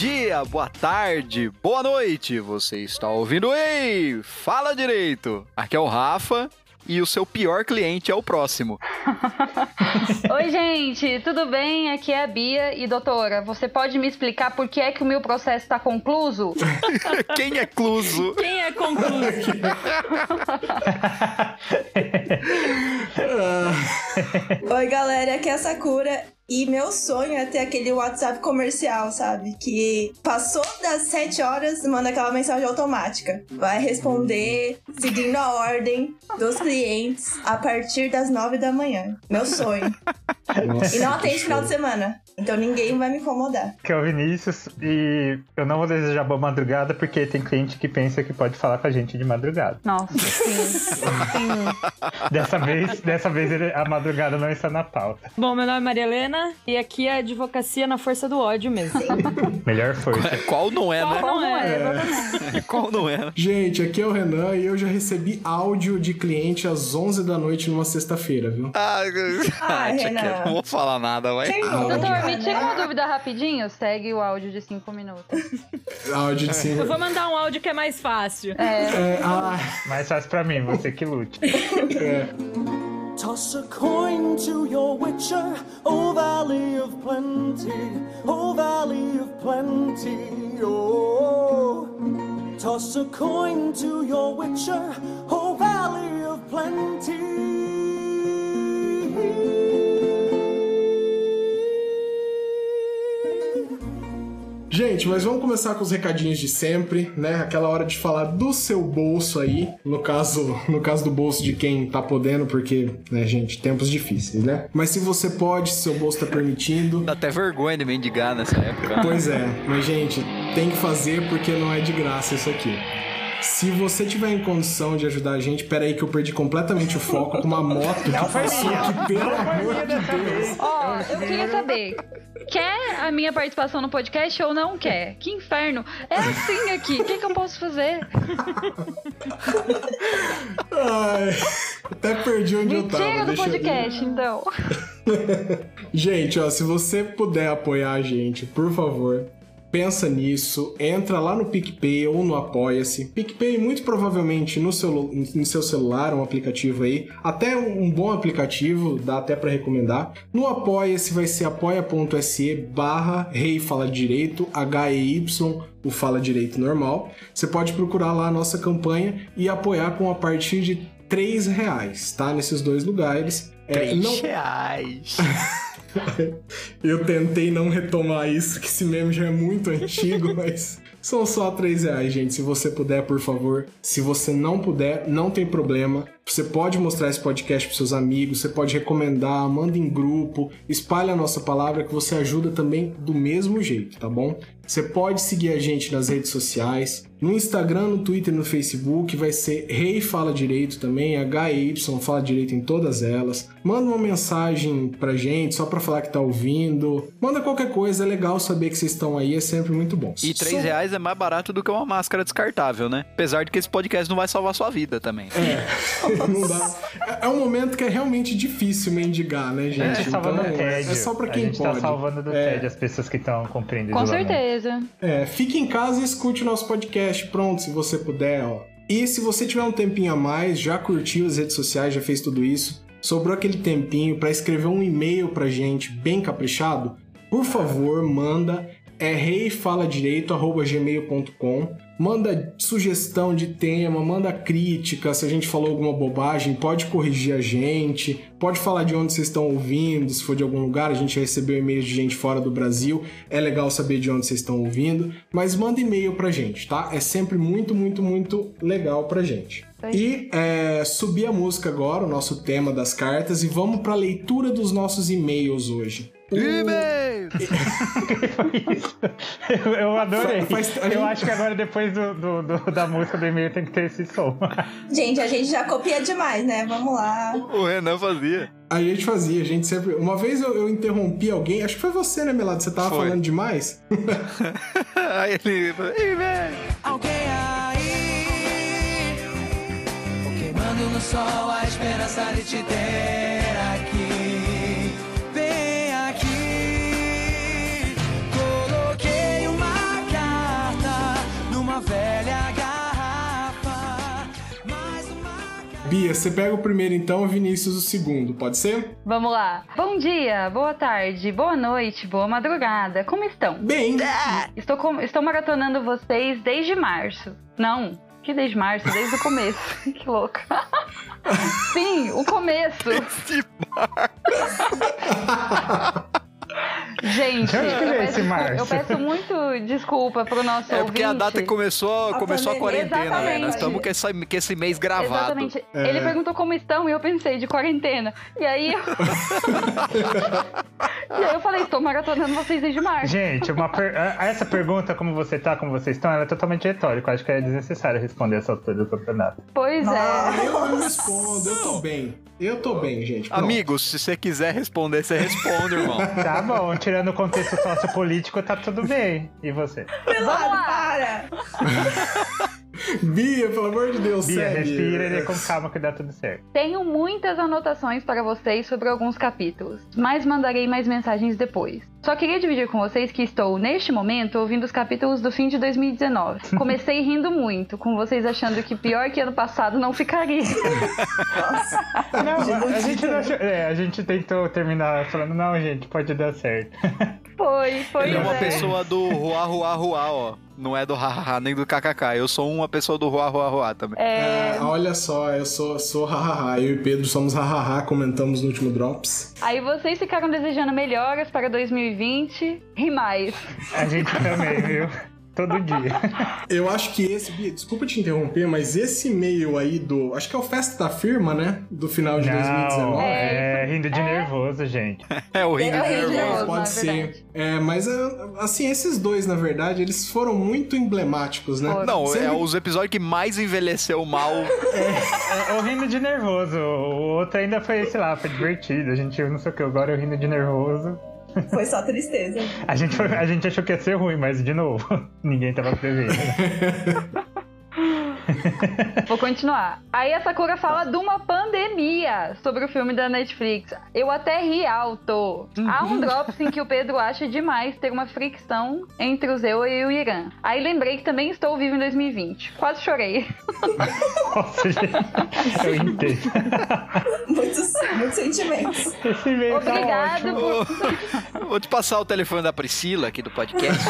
Bom dia, boa tarde, boa noite. Você está ouvindo Ei, fala direito. Aqui é o Rafa e o seu pior cliente é o próximo. Oi, gente, tudo bem? Aqui é a Bia e doutora, você pode me explicar por que é que o meu processo está concluso? Quem é cluso? Quem é concluso? Oi, galera, aqui é a Sakura. E meu sonho é ter aquele WhatsApp comercial, sabe? Que passou das 7 horas, manda aquela mensagem automática. Vai responder seguindo a ordem dos clientes a partir das 9 da manhã. Meu sonho. Nossa, E não atende final de semana. Então ninguém vai me incomodar. Que é o Vinícius e eu não vou desejar boa madrugada porque tem cliente que pensa que pode falar com a gente de madrugada. Nossa, sim. sim. Dessa vez, dessa vez ele- a madrugada não está na pauta. Bom, meu nome é Maria Helena e aqui é advocacia na força do ódio mesmo. Melhor força. Qual não é, né? Qual não é? exatamente. Qual não é? Gente, aqui é o Renan e eu já recebi áudio de cliente às 11 da noite numa sexta-feira, viu? Ah, Ah, Renan. não vou falar nada, vai. Quem não? Me tira uma dúvida rapidinho. Segue o áudio de 5 minutos. Áudio de cinco. Eu vou mandar um áudio que é mais fácil. É, É, ah, Mais fácil pra mim, você que lute. Toss a coin to your witcher, O Valley of Plenty, O Valley of Plenty, oh. Toss a coin to your witcher, O Valley of Plenty. Gente, mas vamos começar com os recadinhos de sempre, né? Aquela hora de falar do seu bolso aí, no caso, no caso do bolso de quem tá podendo, porque, né, gente, tempos difíceis, né? Mas se você pode, se seu bolso tá permitindo, Dá até vergonha de mendigar nessa época. Pois é, mas gente, tem que fazer porque não é de graça isso aqui. Se você tiver em condição de ajudar a gente, pera aí que eu perdi completamente o foco com uma moto que passou aqui, pelo amor de Deus. Ó, eu queria saber. Quer a minha participação no podcast ou não quer? Que inferno. É assim aqui. O que, que eu posso fazer? Ai, até perdi onde eu Me tava. tira do deixa eu- podcast, então. Gente, ó, se você puder apoiar a gente, por favor, pensa nisso, entra lá no PicPay ou no Apoia-se. PicPay, muito provavelmente no seu, no seu celular, um aplicativo aí, até um bom aplicativo, dá até pra recomendar. No Apoia-se vai ser apoia.se barra Rei Fala Direito, H-E-Y, o Fala Direito normal. Você pode procurar lá a nossa campanha e apoiar com a partir de 3 reais, tá? Nesses dois lugares. É, Três não- reais. eu tentei não retomar isso, que esse meme já é muito antigo, mas são só 3 reais, gente. Se você puder, por favor. Se você não puder, não tem problema. Você pode mostrar esse podcast para seus amigos, você pode recomendar, manda em grupo, espalha a nossa palavra que você ajuda também do mesmo jeito, tá bom? Você pode seguir a gente nas redes sociais, no Instagram, no Twitter, no Facebook, vai ser Rei Fala Direito também, HY Fala Direito em todas elas. Manda uma mensagem pra gente, só pra falar que tá ouvindo. Manda qualquer coisa, é legal saber que vocês estão aí, é sempre muito bom. E 3 So- reais é mais barato do que uma máscara descartável, né? Apesar de que esse podcast não vai salvar sua vida também. Não dá. É- É um momento que é realmente difícil mendigar, né, gente? É, salvando Então, tédio. é só pra a quem gente pode. tá salvando do É. tédio as pessoas que estão cumprindo Com isolamento. É, fique em casa e escute o nosso podcast, pronto, se você puder, ó. E se você tiver um tempinho a mais, já curtiu as redes sociais, já fez tudo isso, sobrou aquele tempinho pra escrever um e-mail pra gente bem caprichado, por favor, manda é reifaladireito@gmail.com. Manda sugestão de tema, manda crítica, se a gente falou alguma bobagem, pode corrigir a gente, pode falar de onde vocês estão ouvindo, se for de algum lugar, a gente já recebeu e-mails de gente fora do Brasil, é legal saber de onde vocês estão ouvindo, mas manda e-mail pra gente, tá? É sempre muito, muito, muito legal pra gente. E é, subir a música agora, o nosso tema das cartas, e vamos pra leitura dos nossos e-mails hoje. O- E-mail! Eu, eu adorei. Faz- faz- a eu acho que agora, depois do, do- do- da música do e-mail, tem que ter esse som. Gente, a gente já copia demais, né? Vamos lá. O Renan fazia. A gente fazia, a gente sempre. Uma vez eu, eu interrompi alguém, acho que foi você, né, Melado? Você tava Foi. falando demais? Aí ele. E-mail! Alguém aí Queimando no sol a esperança de te ter Bia, você pega o primeiro então, Vinícius o segundo, pode ser? Vamos lá. Bom dia, boa tarde, boa noite, boa madrugada. Como estão? Bem, Estou, com- estou maratonando vocês desde março. Não, que desde março? Desde o começo. que louca. Sim, o começo. Gente, De que eu veio peço, esse eu peço muito desculpa pro nosso É porque a ouvinte. data começou, A começou a quarentena, velho. Nós estamos com, essa- com esse mês gravado. Exatamente. Ele perguntou como estão e eu pensei de quarentena. E aí eu... e aí eu falei, estou maratonando vocês desde março. Gente, uma per- a- essa pergunta, como você tá, como vocês estão, ela é totalmente retórica. Eu Acho que é desnecessário responder essa altura do campeonato. Pois é. eu respondo, eu tô bem. Eu tô bem, gente. pronto. Amigos, se você quiser responder, você responde, irmão. Tá bom, tirando o contexto sociopolítico, tá tudo bem. E você? Pelado, para! Bia, pelo amor de Deus, Bia, segue. respira e com calma que dá tudo certo. Tenho muitas anotações para vocês sobre alguns capítulos, mas mandarei mais mensagens depois. Só queria dividir com vocês que estou, neste momento, ouvindo os capítulos do fim de 2019. Comecei rindo muito, com vocês achando que pior que ano passado não ficaria. Não, a gente, não achou- é, a gente tentou terminar falando, não, gente, pode dar certo. Foi, foi Ele é uma é. pessoa do Ruá, Ruá, Ruá, ó. Não é do hahaha nem do kkk. Eu sou uma pessoa do Ruá, Ruá, Ruá também. É, Ah, olha só, eu sou, sou hahaha. Eu e Pedro somos hahaha, comentamos no último Drops. Aí vocês ficaram desejando melhoras para 2020 e mais. A gente também, viu? Todo dia. Eu acho que esse, Bia, desculpa te interromper, mas esse e-mail aí do. Acho que é o Festa da Firma, né? Do final de Não, 2019. é rindo de nervoso, gente. É o Ring É o Ring Nervoso. Nervoso. Pode ser. É, mas ah, assim, esses dois, na verdade, eles foram muito emblemáticos, né? Foram. Não, Sempre- é os episódios que mais envelheceu mal. É, o rindo de nervoso. O outro ainda foi, sei lá, foi divertido. A gente não sei o que, agora eu rindo de nervoso. Foi só tristeza. A gente, a gente achou que ia ser ruim, mas de novo, ninguém tava prevendo. Vou continuar. Aí a Sakura fala de uma pandemia sobre o filme da Netflix. Eu até ri alto. Há um drops em que o Pedro acha demais ter uma fricção entre o Zeu e o Irã. Aí lembrei que também estou vivo em 2020. Quase chorei. Nossa, gente, eu entendo. Muitos, muitos sentimentos. Esse tá Obrigado ótimo. por, Vou te passar o telefone da Priscila aqui do podcast.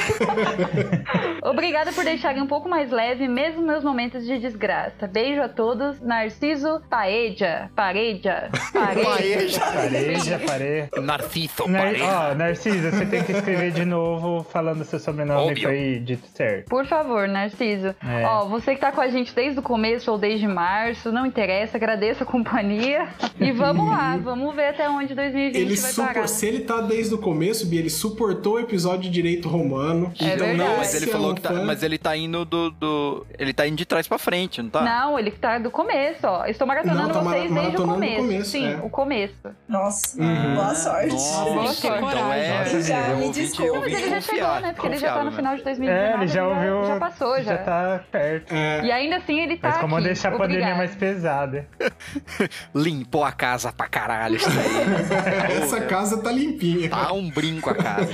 obrigada por deixarem um pouco mais leve mesmo meus momentos de desgraça. Beijo a todos. Narciso Paeja. Pareja. Paeja. Pareja, pareja. Narciso Nar Pareja. ó, Narcisa, você tem que escrever de novo falando seu sobrenome Óbvio. foi dito certo. Por favor, Narciso. É. Ó, você que tá com a gente desde o começo ou desde março, não interessa, agradeço a companhia. E vamos lá, vamos ver até onde 2020 Ele vai supor- parar. Se ele tá desde o começo, Bia, ele suportou o episódio de direito romano. É então, verdade. Não, mas ele é falou que tá, mas ele tá indo do, do- ele tá indo de trás pra frente, não tá? Não, ele tá do começo, ó. Estou maratonando Não, tá mara- vocês desde o começo. começo, Sim, é. o começo. Nossa, Uhum. boa sorte. Nossa, Boa então sorte. é, Nossa, já é me desculpa. Mas ele já chegou, né? Porque ele já tá no final de 2019. É, ele já ouviu. Já passou, já. Já tá perto. É, E ainda assim ele tá Mas como aqui. deixar a pandemia mais pesada. Limpou a casa pra caralho isso daí. essa casa tá limpinha. Tá um brinco a casa.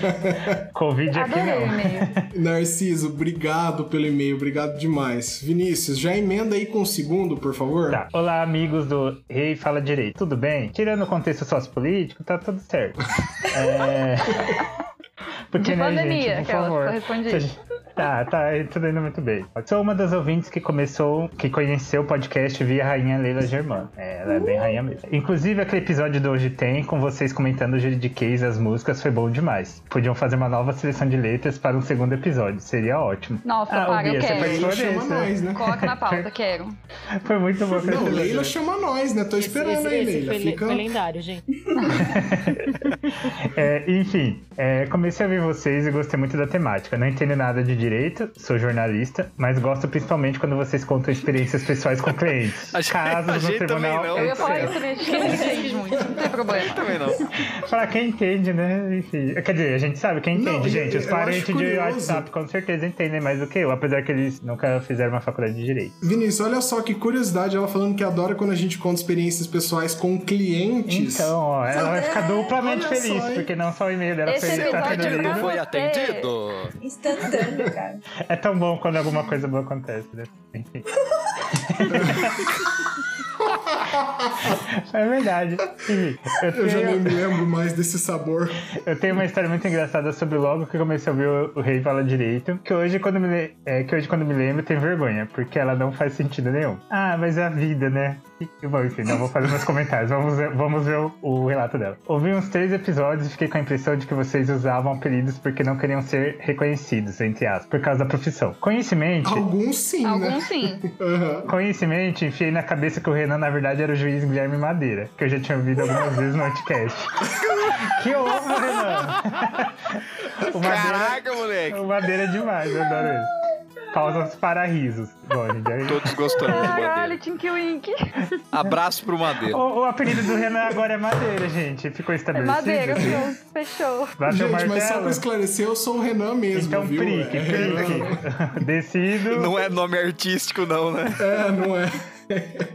Covid aqui Adorei não. Narciso, obrigado pelo e-mail, obrigado demais. Vinícius, já emenda aí com o segundo, por favor. Tá. Olá, amigos do Rei Fala Direito. Tudo bem? Tirando o contexto sociopolítico, tá tudo certo. É... Porque, De né, pandemia, gente, por favor. só Tá, tá, tudo indo muito bem. Sou uma das ouvintes que começou, que conheceu o podcast via Rainha Leila Germán. É, ela é bem rainha mesmo. Inclusive, aquele episódio do Hoje Tem, com vocês comentando o juridiquês as músicas, foi bom demais. Podiam fazer uma nova seleção de letras para um segundo episódio, seria ótimo. Nossa, Ah, para, eu Bia, você quero. Leila chama desse, nós, né? Coloca na pauta, quero. Foi muito bom. Não. Leila chama nós, né? Tô Esse, esperando esse- aí, esse Leila. foi, Fica... foi lendário, gente. É, enfim, é, comecei a ouvir vocês e gostei muito da temática. Não entendo nada de direito, sou jornalista, mas gosto principalmente quando vocês contam experiências pessoais com clientes. A gente- casos a no gente também tribunal. não. Eu ia falar isso, né? Muito, não tem problema. Também não. Pra quem entende, né? Enfim. Quer dizer, a gente sabe quem Não, entende, eu- gente. Os parentes de. WhatsApp com certeza entendem mais do que eu, apesar que eles nunca fizeram uma faculdade de direito. Vinícius, olha só que curiosidade, ela falando que adora quando a gente conta experiências pessoais com clientes. Então, ó, ela vai ficar duplamente feliz, só, porque não só o e-mail dela Esse foi tá é. Foi atendido. Instantâneo, cara. É tão bom quando alguma coisa boa acontece, né? Enfim. É verdade. Enfim, eu, Eu já nem tenho, me lembro mais desse sabor. eu tenho uma história muito engraçada sobre logo que eu comecei a ouvir o, o Rei Fala Direito, que hoje, quando me, é, que hoje, quando me lembro, tem vergonha, porque ela não faz sentido nenhum. Ah, mas é a vida, né? E, bom, enfim, não vou fazer meus comentários. Vamos ver, vamos ver o, o relato dela. Ouvi uns três episódios e fiquei com a impressão de que vocês usavam apelidos porque não queriam ser reconhecidos, entre aspas, por causa da profissão. Conhecimente, Alguns sim, né? Alguns sim. Aham. Conhecimente, enfiei na cabeça que o Renan, na verdade, era o juiz Guilherme Madeira, que eu já tinha ouvido algumas vezes no Anticast. que honra, Renan! o Madeira, Caraca, moleque. o Madeira é demais, eu adoro ele. Pausas para risos. Bom, gente, aí- Todos gostamos do Caralho, Madeira. Tinky Wink. Abraço pro Madeira. o, o apelido do Renan agora é Madeira, gente. Ficou É estabelecido. madeira, fechou. Fechou. Bateu Gente, mas só pra esclarecer, eu sou o Renan mesmo, Então, viu? prique, É, prique. Decido. Não é nome artístico, não, né? É, não é.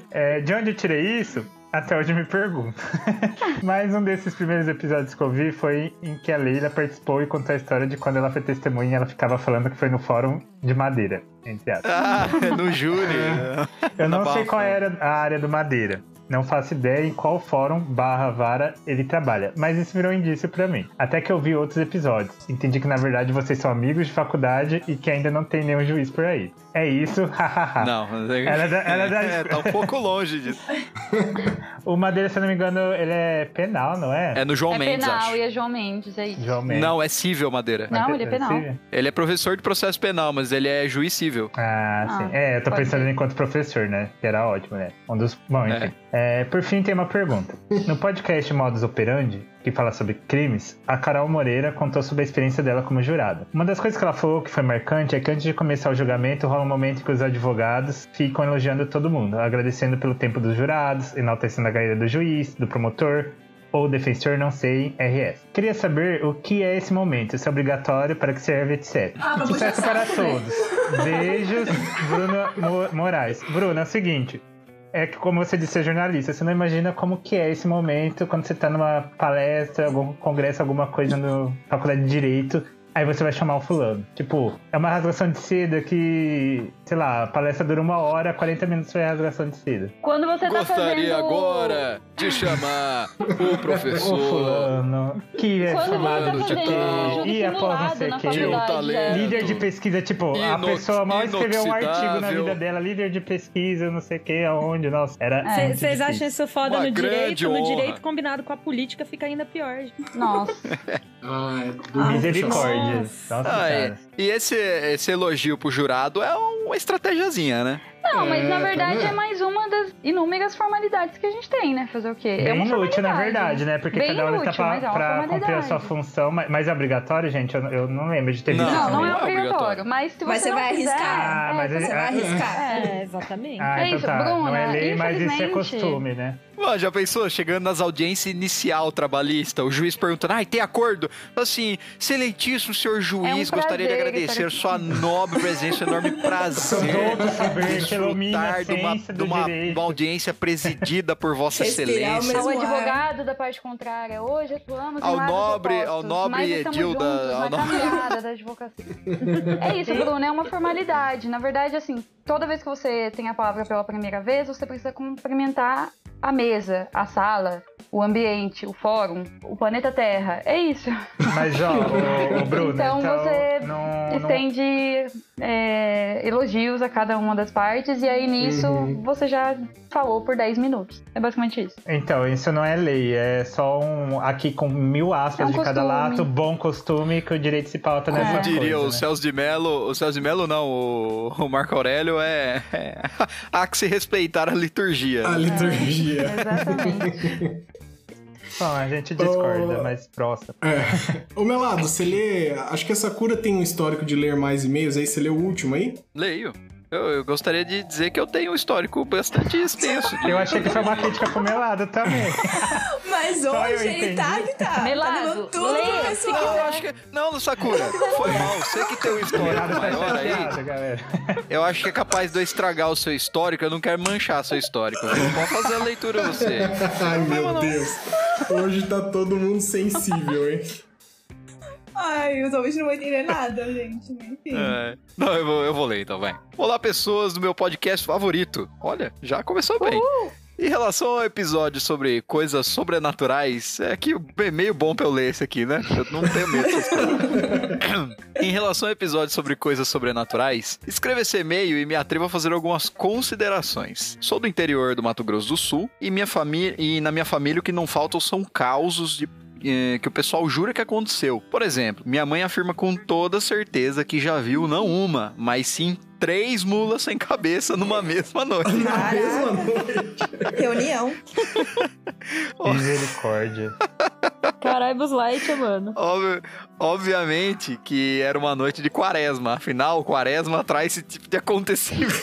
É, de onde eu tirei isso? Até hoje me pergunto. Mas um desses primeiros episódios que eu vi foi em que a Leila participou e contou a história de quando ela foi testemunha e ela ficava falando que foi no fórum de madeira, entre aspas. Ah, no júri. Eu não sei qual era a área do madeira. Não faço ideia em qual fórum barra vara ele trabalha, mas isso virou indício pra mim. Até que eu vi outros episódios. Entendi que na verdade vocês são amigos de faculdade e que ainda não tem nenhum juiz por aí. É isso, hahaha. Não, mas é- Ela é da- ela é da- é, tá um pouco longe disso. O Madeira, se eu não me engano, ele é penal, não é? É no João é Mendes, penal acho. e é João Mendes, é isso. João Mendes. Não, é cível, Madeira. Não, ele é penal. civil? Ele é professor de processo penal, mas ele é juiz cível. Ah, sim. Ah, é, eu tô pensando ser. enquanto professor, né? Que era ótimo, né? Um dos. Bom, enfim. É, por fim, tem uma pergunta. No podcast Modus Operandi, que fala sobre crimes, a Carol Moreira contou sobre a experiência dela como jurada. Uma das coisas que ela falou que foi marcante é que antes de começar o julgamento rola um momento em que os advogados ficam elogiando todo mundo, agradecendo pelo tempo dos jurados, enaltecendo a carreira do juiz, do promotor, ou defensor, não sei, RS. Queria saber o que é esse momento, se é obrigatório, para que serve, etc. Ah, Sucesso para todos. Beijos, Bruno Mo- Moraes. Bruno, é o seguinte. É que como você disse, é jornalista, você não imagina como que é esse momento quando você tá numa palestra, algum congresso, alguma coisa no faculdade de Direito, aí você vai chamar o fulano. Tipo, é uma rasgação de seda que, sei lá, a palestra dura uma hora, 40 minutos foi a rasgação de seda. Quando você tá Gostaria fazendo... agora de chamar o professor. fulano, que é Quando formado você não tá sei o fazendo quê, e após não sei o faculdade, talento. é. Líder de pesquisa, tipo, a pessoa mal escreveu um artigo na vida dela, líder de pesquisa, não sei o que, aonde, nossa, era. É. Vocês difícil. acham isso foda Uma no direito? No honra. direito combinado com a política fica ainda pior. gente. Nossa. Ah, é Ah, Misericórdia. Nossa. Ah, cara. e, e esse, esse elogio pro jurado é uma estratégiazinha, né? Não, mas na É, tá verdade vendo? é mais uma das inúmeras formalidades que a gente tem, né? Fazer o quê? é Bem uma inútil, na verdade, né? Porque Bem cada um está pra, é pra cumprir a sua função. Mas, mas é obrigatório, gente? Eu, eu não lembro de ter Não, visto. Não, não Não é é obrigatório. Mas se você, Mas você não vai quiser, arriscar. Ah, é, mas você vai arriscar. É, exatamente. Ah, É então isso, tá. não é Bruna, lei, mas isso é costume, né? Ó, já pensou? Chegando nas audiências inicial trabalhista, o juiz perguntando, ai, tem acordo? Assim, excelentíssimo senhor juiz, É um gostaria de agradecer aqui." sua nobre presença, enorme prazer. Desfrutar de uma, de uma, uma audiência presidida por Vossa Respirar Excelência. o Ao ar. advogado da parte contrária, hoje atuamos Ao nobre- opostos, ao nobre mas estamos edil da- juntos ao na nobre- da advocacia. É isso, Bruno, é uma formalidade. Na verdade, assim, toda vez que você tem a palavra pela primeira vez, você precisa cumprimentar a mesa, a sala, o ambiente, o fórum, o planeta Terra. É isso. Mas, ó, o, Bruno, então, Então você não, não, Estende é, elogios a cada uma das partes, e aí nisso Uhum. você já falou por 10 minutos. É basicamente isso. Então, isso não é lei, é só um. Aqui com mil aspas É um de cada costume. lado, bom costume que o direito se pauta nessa Como coisa. diria o né? Celso de Mello, o Celso de Mello não, o, o Marco Aurélio é, é há que se respeitar a liturgia. A liturgia. Exatamente. Bom, a gente discorda, Oh. mas próximo. É. Ô Melado, você lê. Acho que essa cura tem um histórico de ler mais e-mails aí. Você leu o último aí? Leio. Eu, eu gostaria de dizer que eu tenho um histórico bastante extenso. Eu achei que foi uma crítica pro Melado também. Mas hoje ele entendi. tá que tá. tá Melado, tudo leia, se pessoal. Eu acho que. Não, Sakura, foi mal. Você que tem um histórico tá maior aí. Eu acho que é capaz de eu estragar o seu histórico. Eu não quero manchar seu histórico. viu? Pode fazer a leitura você. Ai, meu Deus. Hoje tá todo mundo sensível, hein? Ai, os ouvintes não vão entender nada, gente. Enfim. É. Não, eu vou, eu vou ler então, vai. Olá, pessoas do meu podcast favorito. Olha, já começou bem. Em relação ao episódio sobre coisas sobrenaturais, é que é meio bom pra eu ler esse aqui, né? Eu não tenho medo dessas coisas. em relação ao episódio sobre coisas sobrenaturais, escreva esse e-mail e me atrevo a fazer algumas considerações. Sou do interior do Mato Grosso do Sul e minha família e na minha família o que não faltam são causos de eh, que o pessoal jura que aconteceu. Por exemplo, minha mãe afirma com toda certeza que já viu não uma, mas sim três mulas sem cabeça numa mesma noite. Na mesma noite. Reunião. Misericórdia. Caralho, Buzz Lightyear, mano. Obvi- obviamente que era uma noite de quaresma. Afinal, quaresma traz esse tipo de acontecimento.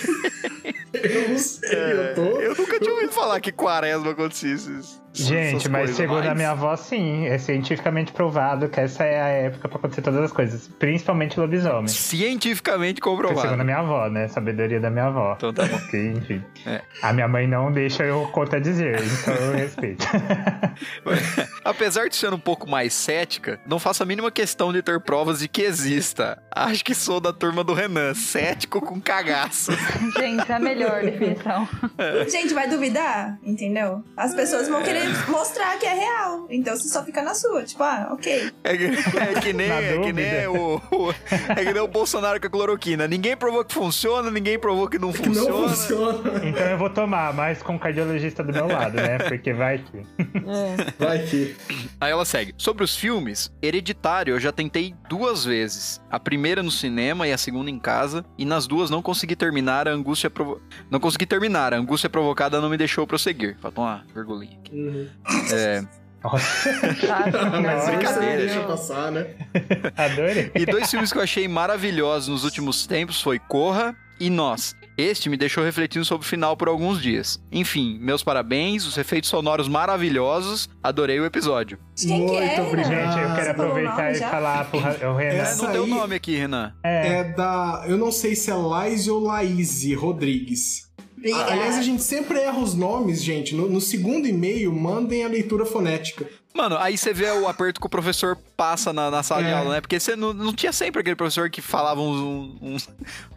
Eu não sei, eu tô. Eu nunca tinha ouvido falar que quaresma acontecia isso. Gente, mas segundo a minha avó, sim. É cientificamente provado que essa é a época pra acontecer todas as coisas. Principalmente lobisomem. Cientificamente Foi segundo a comprovado. minha avó, né? Sabedoria da minha avó. Então tá bom. Que, enfim. É. A minha mãe não deixa eu conta dizer, então eu respeito. Apesar de ser um pouco mais cética, não faço a mínima questão de ter provas de que exista. Acho que sou da turma do Renan, cético com cagaço. Gente, é a melhor definição. Gente, vai duvidar, entendeu? As pessoas vão querer mostrar que é real. Então você só fica na sua. Tipo, ah, ok. É que, é que nem, é que nem o, o- é que nem o Bolsonaro com a cloroquina. Ninguém provou que funciona, ninguém provou que não Que funciona. não funciona. então eu vou tomar, mas com o cardiologista do meu lado, né? Porque vai que. É. Vai que. Aí ela segue. Sobre os filmes, Hereditário eu já tentei duas vezes. A primeira no cinema e a segunda em casa. E nas duas não consegui terminar, a angústia provo... Não consegui terminar, a angústia provocada não me deixou prosseguir. Faltou uma virgulinha aqui. Uhum. É, Nossa? Mas brincadeira, deixa passar, né? adorei. E dois filmes que eu achei maravilhosos nos últimos tempos foi Corra e Nós. Este me deixou refletindo sobre o final por alguns dias. Enfim, meus parabéns, os efeitos sonoros maravilhosos, adorei o episódio. Quem que é? Muito obrigado. Gente, eu quero o aproveitar e falar pro o Renan. É, Essa não deu aí- nome aqui, Renan. É, É da. Eu não sei se é Laís ou Laís Rodrigues. Obrigada. Aliás, a gente sempre erra os nomes, gente. No, no segundo e-mail, mandem a leitura fonética. Mano, aí você vê o aperto que o professor passa na, na sala de É. aula, né? Porque você não, não tinha sempre aquele professor que falava uns, uns,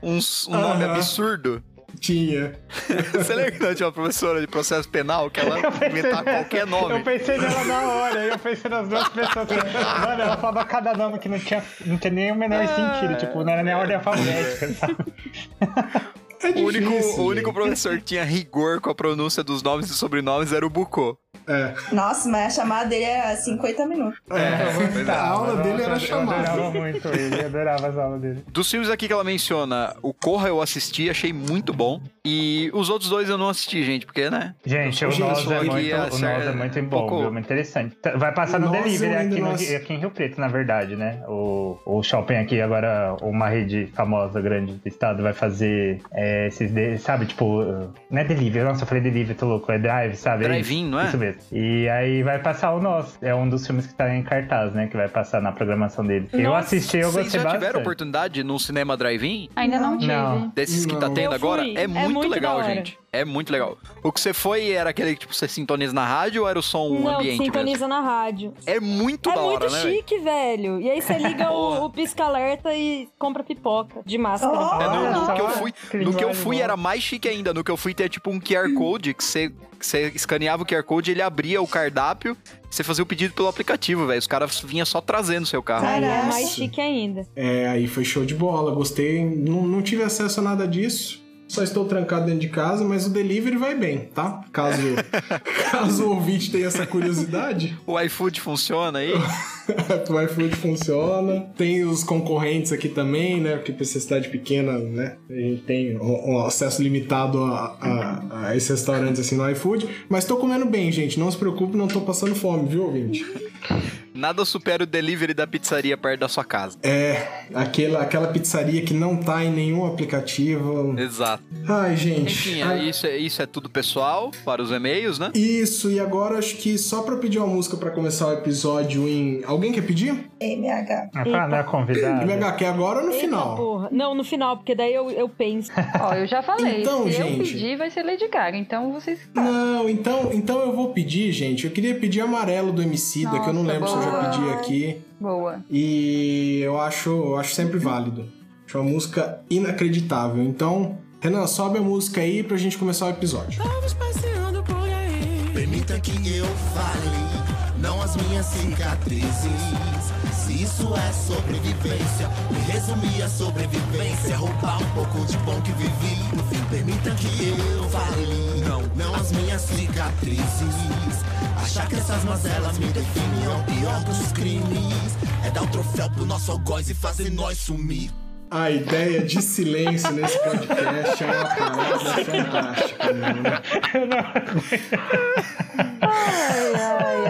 uns- um nome absurdo. Tinha. Você lembra que não tinha uma professora de processo penal que ela inventava qualquer Eu nome? pensei nela na hora, eu pensei nas duas pessoas. Mano, ela falava cada nome que não tinha, não tinha nem o menor sentido, tipo, não era nem a ordem alfabética, sabe? É O único, o único professor que tinha rigor com a pronúncia dos nomes e sobrenomes era o Bucô. É. Nossa, mas a chamada dele é 50 minutos. É, a aula dele eu- era Eu adorava chamada. muito ele, adorava as aulas dele. Dos filmes aqui que ela menciona, o Corra eu assisti, achei muito bom. E os outros dois eu não assisti, gente, porque, né? Gente, o Nós é muito, o Nós é muito bom, pouco- viu? muito interessante. Tá- Vai passar no Delivery aqui, no- aqui em Rio Preto, na verdade, né? O, o shopping aqui agora, uma rede famosa, grande do estado, vai fazer é, esses, de- sabe, tipo, não é Delivery, nossa, eu falei Delivery, tô louco, é Drive, sabe? É Drive-in, não é? Isso mesmo. E aí vai passar o Nós, é um dos filmes que tá em cartaz, né? Que vai passar na programação dele. Eu Nossa, assisti, eu Vocês gostei já tiveram bastante. oportunidade no cinema drive-in? Ainda não, tive. Não. Desses que tá Não. tendo Eu agora? É É muito, muito legal, gente. É muito legal. O que você foi era aquele que tipo, você sintoniza na rádio ou era o som Não, ambiente sintoniza mesmo? na rádio. É muito é da hora, muito né? velho? chique, velho. E aí você liga o, o pisca-alerta e compra pipoca de máscara. Oh. É, no, no que eu fui, que no que eu fui era mais chique ainda. No que eu fui ter tipo um QR Code que você, você escaneava o QR Code, ele abria o cardápio, você fazia o pedido pelo aplicativo, velho. Os caras vinham só trazendo o seu carro. Aí é Caraca. mais chique ainda. É, aí foi show de bola. Gostei. Não, não tive acesso a nada disso. Só estou trancado dentro de casa, mas o delivery vai bem, tá? Caso, caso o ouvinte tenha essa curiosidade, O iFood funciona aí? o iFood funciona. Tem os concorrentes aqui também, né? Porque pra essa cidade pequena, né? A gente tem um, um acesso limitado a, a- a esses restaurantes assim no iFood. Mas tô comendo bem, gente. Não se preocupe, não tô passando fome, viu, ouvinte? Nada supera o delivery da pizzaria perto da sua casa. É, aquela, aquela pizzaria que não tá em nenhum aplicativo. Exato. Ai, gente. Enfim, Ai, isso, é, isso é tudo pessoal para os e-mails, né? Isso, e agora acho que só pra pedir uma música pra começar o episódio em. Alguém quer pedir? MH. Ah, pra não é convidado. MH, quer agora ou no Eita final? porra. Não, no final, porque daí eu, eu penso. Ó, eu já falei. Então, se gente. eu pedir, vai ser Lady Gaga. Então vocês sabem. Não, então, então eu vou pedir, gente. Eu queria pedir amarelo do Emicida, que eu não lembro se eu já boa. pedi aqui. Boa. E eu acho, eu acho sempre válido. Acho uma música inacreditável. Então, Renan, sobe a música aí pra gente começar o episódio. Talvez passeando por permita que eu fale, não as minhas cicatrizes. Se isso é sobrevivência, me resumir a sobrevivência, roubar um pouco de bom que vivi. No fim, permita que eu fale, não, não as minhas cicatrizes. Achar que essas mazelas me definem é o pior dos crimes. É dar o troféu pro nosso algoz e fazer nós sumir. A ideia de silêncio nesse podcast é uma parada fantástica, né? Ai, ai,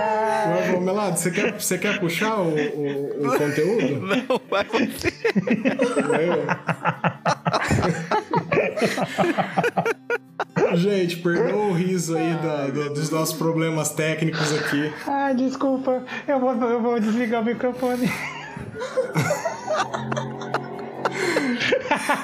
Melado, você quer, você quer puxar o, o, o conteúdo? Não, vai você. Gente, perdoa o riso aí da- do- dos nossos problemas técnicos aqui. Ai, desculpa. Eu vou, eu vou desligar o microfone.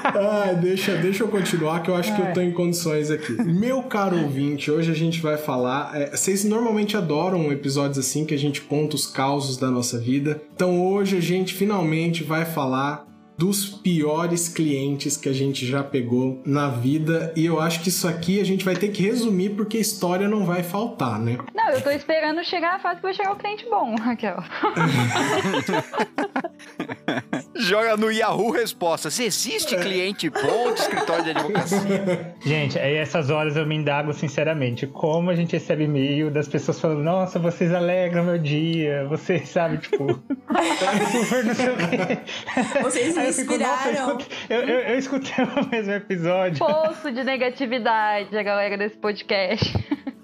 Ah, deixa, deixa eu continuar que eu acho que eu tô em condições aqui. Meu caro ouvinte, hoje a gente vai falar. é, vocês normalmente adoram episódios assim que a gente conta os causos da nossa vida. Então hoje a gente finalmente vai falar dos piores clientes que a gente já pegou na vida. E eu acho que isso aqui a gente vai ter que resumir porque a história não vai faltar, né? Não, eu tô esperando chegar a fase que vai chegar o cliente bom, Raquel. Joga no Yahoo respostas. Existe cliente bom de escritório de advocacia? Gente, aí essas horas eu me indago sinceramente. Como a gente recebe e-mail das pessoas falando, nossa, vocês alegram meu dia, vocês, sabe, tipo. super não sei o quê. Vocês me Aí eu fico, nossa, eu inspiraram. eu, eu- eu escutei o mesmo episódio. Poço de negatividade, a galera desse podcast.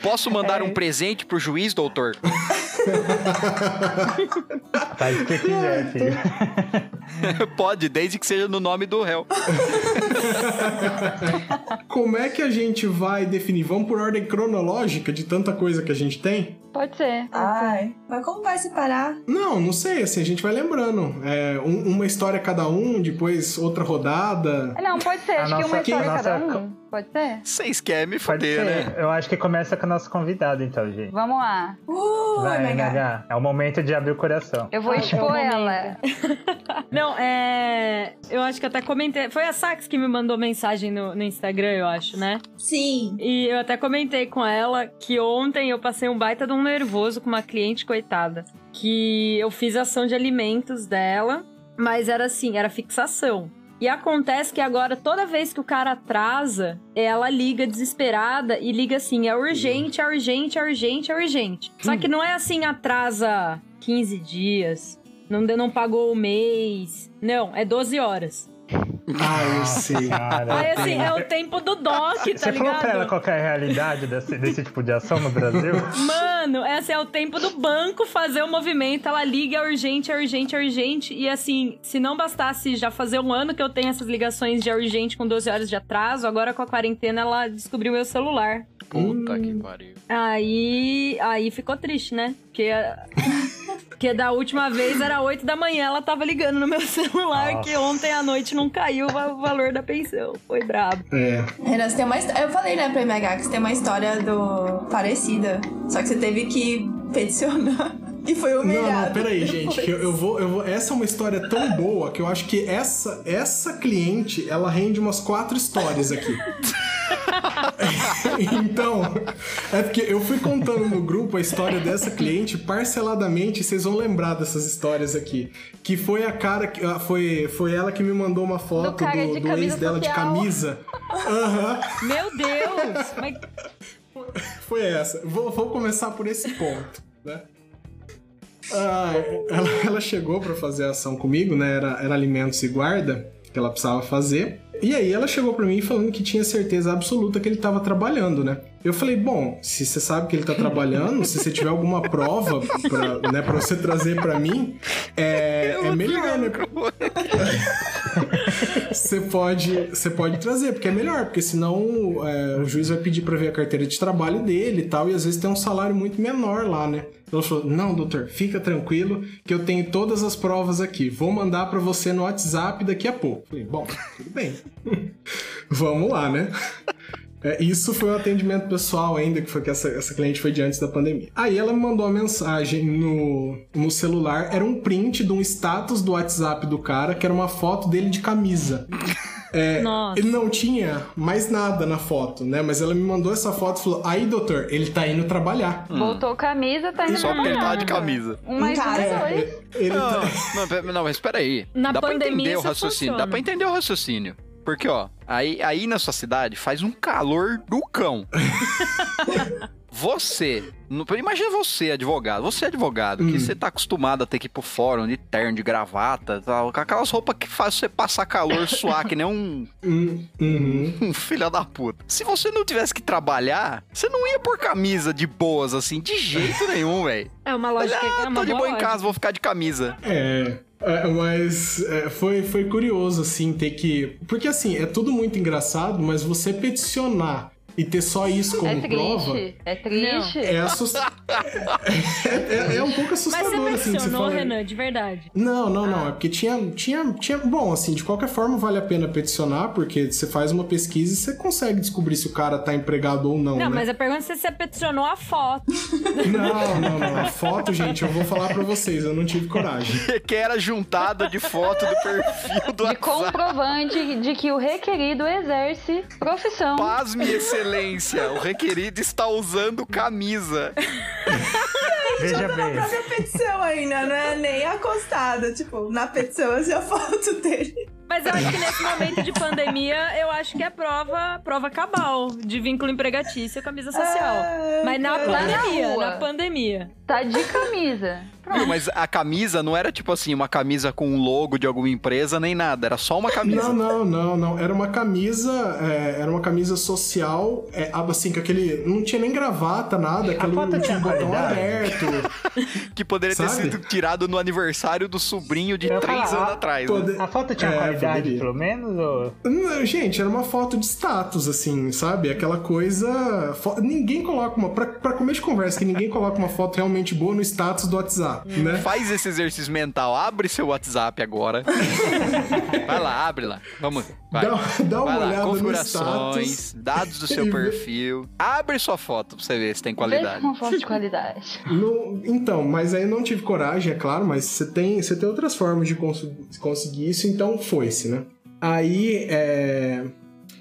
Posso mandar um presente pro juiz, doutor? Faz o que quiser, filho. Pode, desde que seja no nome do réu. Como é que a gente vai definir? Vamos por ordem cronológica de tanta coisa que a gente tem? Pode ser. Ai, mas como vai separar? Não, não sei, assim, a gente vai lembrando. É, um- uma história cada um, depois outra rodada. Não, pode ser. A Acho que nossa- uma história a cada nossa- um. Pode ser? Vocês querem me ser. né? Eu acho que começa com o nosso convidado, então, gente. Vamos lá. Uh, Vai, É o momento de abrir o coração. Eu vou é o expor momento. ela. Não, é. Eu acho que até comentei. Foi a Sax que me mandou mensagem no, no Instagram, eu acho, né? Sim. E eu até comentei com ela que ontem eu passei um baita de um nervoso com uma cliente, coitada. Que eu fiz ação de alimentos dela, mas era assim, era fixação. E acontece que agora, toda vez que o cara atrasa, ela liga desesperada e liga assim: é urgente, é urgente, é urgente, é urgente. Só que não é assim, atrasa 15 dias, não, não pagou o mês. Não, é 12 horas. Ah, eu sei. Cara, Aí assim, é o tempo do DOC, tá Você falou pra ela ligado? qual que é a realidade desse, desse tipo de ação no Brasil? Mano, esse é o tempo do banco fazer o movimento. Ela liga, é urgente, é urgente, é urgente. E assim, se não bastasse já fazer um ano que eu tenho essas ligações de urgente com 12 horas de atraso, agora com a quarentena ela descobriu meu celular. Puta que pariu. Aí, aí ficou triste, né? Porque, porque da última vez era 8 da manhã, ela tava ligando no meu celular, Nossa. que ontem à noite não caiu o va- o valor da pensão. Foi brabo. É. Renan, você tem uma Eu falei, né, pra MH, que você tem uma história do parecida. Só que você teve que peticionar. E foi Não, humilhado. não, peraí, gente. que eu, eu vou, eu vou. Essa é uma história tão boa que eu acho que essa, essa cliente, ela rende umas quatro histórias aqui. então, é porque eu fui contando no grupo a história dessa cliente parceladamente, vocês vão lembrar dessas histórias aqui. Que foi a cara que. ah, Foi, foi ela que me mandou uma foto Do do, de do ex dela de social. camisa. Aham. Meu Deus! Mas Foi essa. Vou, vou começar por esse ponto, né? Ah, ela, ela chegou pra fazer a ação comigo, né? Era, era alimentos e guarda que ela precisava fazer. E aí ela chegou pra mim falando que tinha certeza absoluta que ele tava trabalhando, né? Eu falei, bom, se você sabe que ele tá trabalhando, se você tiver alguma prova pra, né, pra você trazer pra mim, é, é melhor, né? Você pode, você pode trazer, porque é melhor, porque senão é, o juiz vai pedir pra ver a carteira de trabalho dele e tal, e às vezes tem um salário muito menor lá, né? Ela falou: Não, doutor, fica tranquilo que eu tenho todas as provas aqui. Vou mandar pra você no WhatsApp daqui a pouco. Falei: Bom, tudo bem. Vamos lá, né? É, isso foi um atendimento pessoal ainda, que foi que essa, essa cliente foi de antes da pandemia. Aí ela me mandou uma mensagem no, no celular, era um print de um status do WhatsApp do cara, que era uma foto dele de camisa. É, Nossa. ele não tinha mais nada na foto, né? Mas ela me mandou essa foto e falou: aí, doutor, ele tá indo trabalhar. Botou camisa, tá indo Só porque ele tava de trabalhar. camisa. Um mais um Cara, é dois. ele Não, tá. não, não, mas espera aí. Na Dá pra pandemia entender o raciocínio. Dá funciona. pra entender o raciocínio. Porque, ó, aí, aí na sua cidade faz um calor do cão. Você, no- imagina você, advogado. Você é advogado, que Hum. você tá acostumado a ter que ir pro fórum de terno, de gravata, tal, com aquelas roupas que faz você passar calor, suar, que nem um, Hum, uhum. um filho da puta. Se você não tivesse que trabalhar, você não ia por camisa de boas, assim, de jeito nenhum, velho. É uma lógica, é Ah, uma tô de boa em casa, vou ficar de camisa. É, é, mas é, foi, foi curioso, assim, ter que. Porque, assim, é tudo muito engraçado, mas você peticionar e ter só isso como É prova. triste. É triste. É assustador. é, é- é um pouco Mas você assustador, assim, que você fala. Renan, de verdade. Não, não, não. É porque tinha, tinha, tinha. Bom, assim, de qualquer forma vale a pena peticionar, porque você faz uma pesquisa e você consegue descobrir se o cara tá empregado ou não. Não, né? mas a pergunta é se você peticionou a foto. Não, não, não. A foto, gente, eu vou falar pra vocês, eu não tive coragem. que era juntada de foto do perfil do De WhatsApp. comprovante de que o requerido exerce profissão. Pasme, excelência. O requerido está usando camisa. Veja Na bem. própria petição ainda, não é nem acostada. Tipo, na petição assim, a foto dele. Mas eu acho que nesse momento de pandemia, eu acho que é prova, prova cabal de vínculo empregatício e camisa social. Ah, Mas na pandemia, Na na pandemia. Tá de camisa. Viu, Mas a camisa não era tipo assim, uma camisa com um logo de alguma empresa, nem nada. Era só uma camisa. Não, não, não, não. Era uma camisa, é, era uma camisa social, é, assim, com aquele. Não tinha nem gravata, nada, aquele foto tinha botão qualidade? aberto. Que poderia ter Sabe? sido tirado no aniversário do sobrinho de Eu três falar, anos atrás. né? Pode- A foto tinha É, qualidade, poderia. pelo menos? Ou... Não, Gente, era uma foto de status, assim, sabe? Aquela coisa. fo- Ninguém coloca uma. Pra, pra comer de conversa, que ninguém coloca uma foto realmente boa no status do WhatsApp, né? Faz esse exercício mental. Abre seu WhatsApp agora. vai lá, abre lá. Vamos. Vai. Dá, dá uma Vai lá, olhada no configurações, status. dados do seu vê- perfil. Abre sua foto pra você ver se tem qualidade. uma foto de qualidade. No- então, mas aí eu não tive coragem, é claro, mas você tem, você tem outras formas de cons- conseguir isso, então foi-se, né? Aí, é,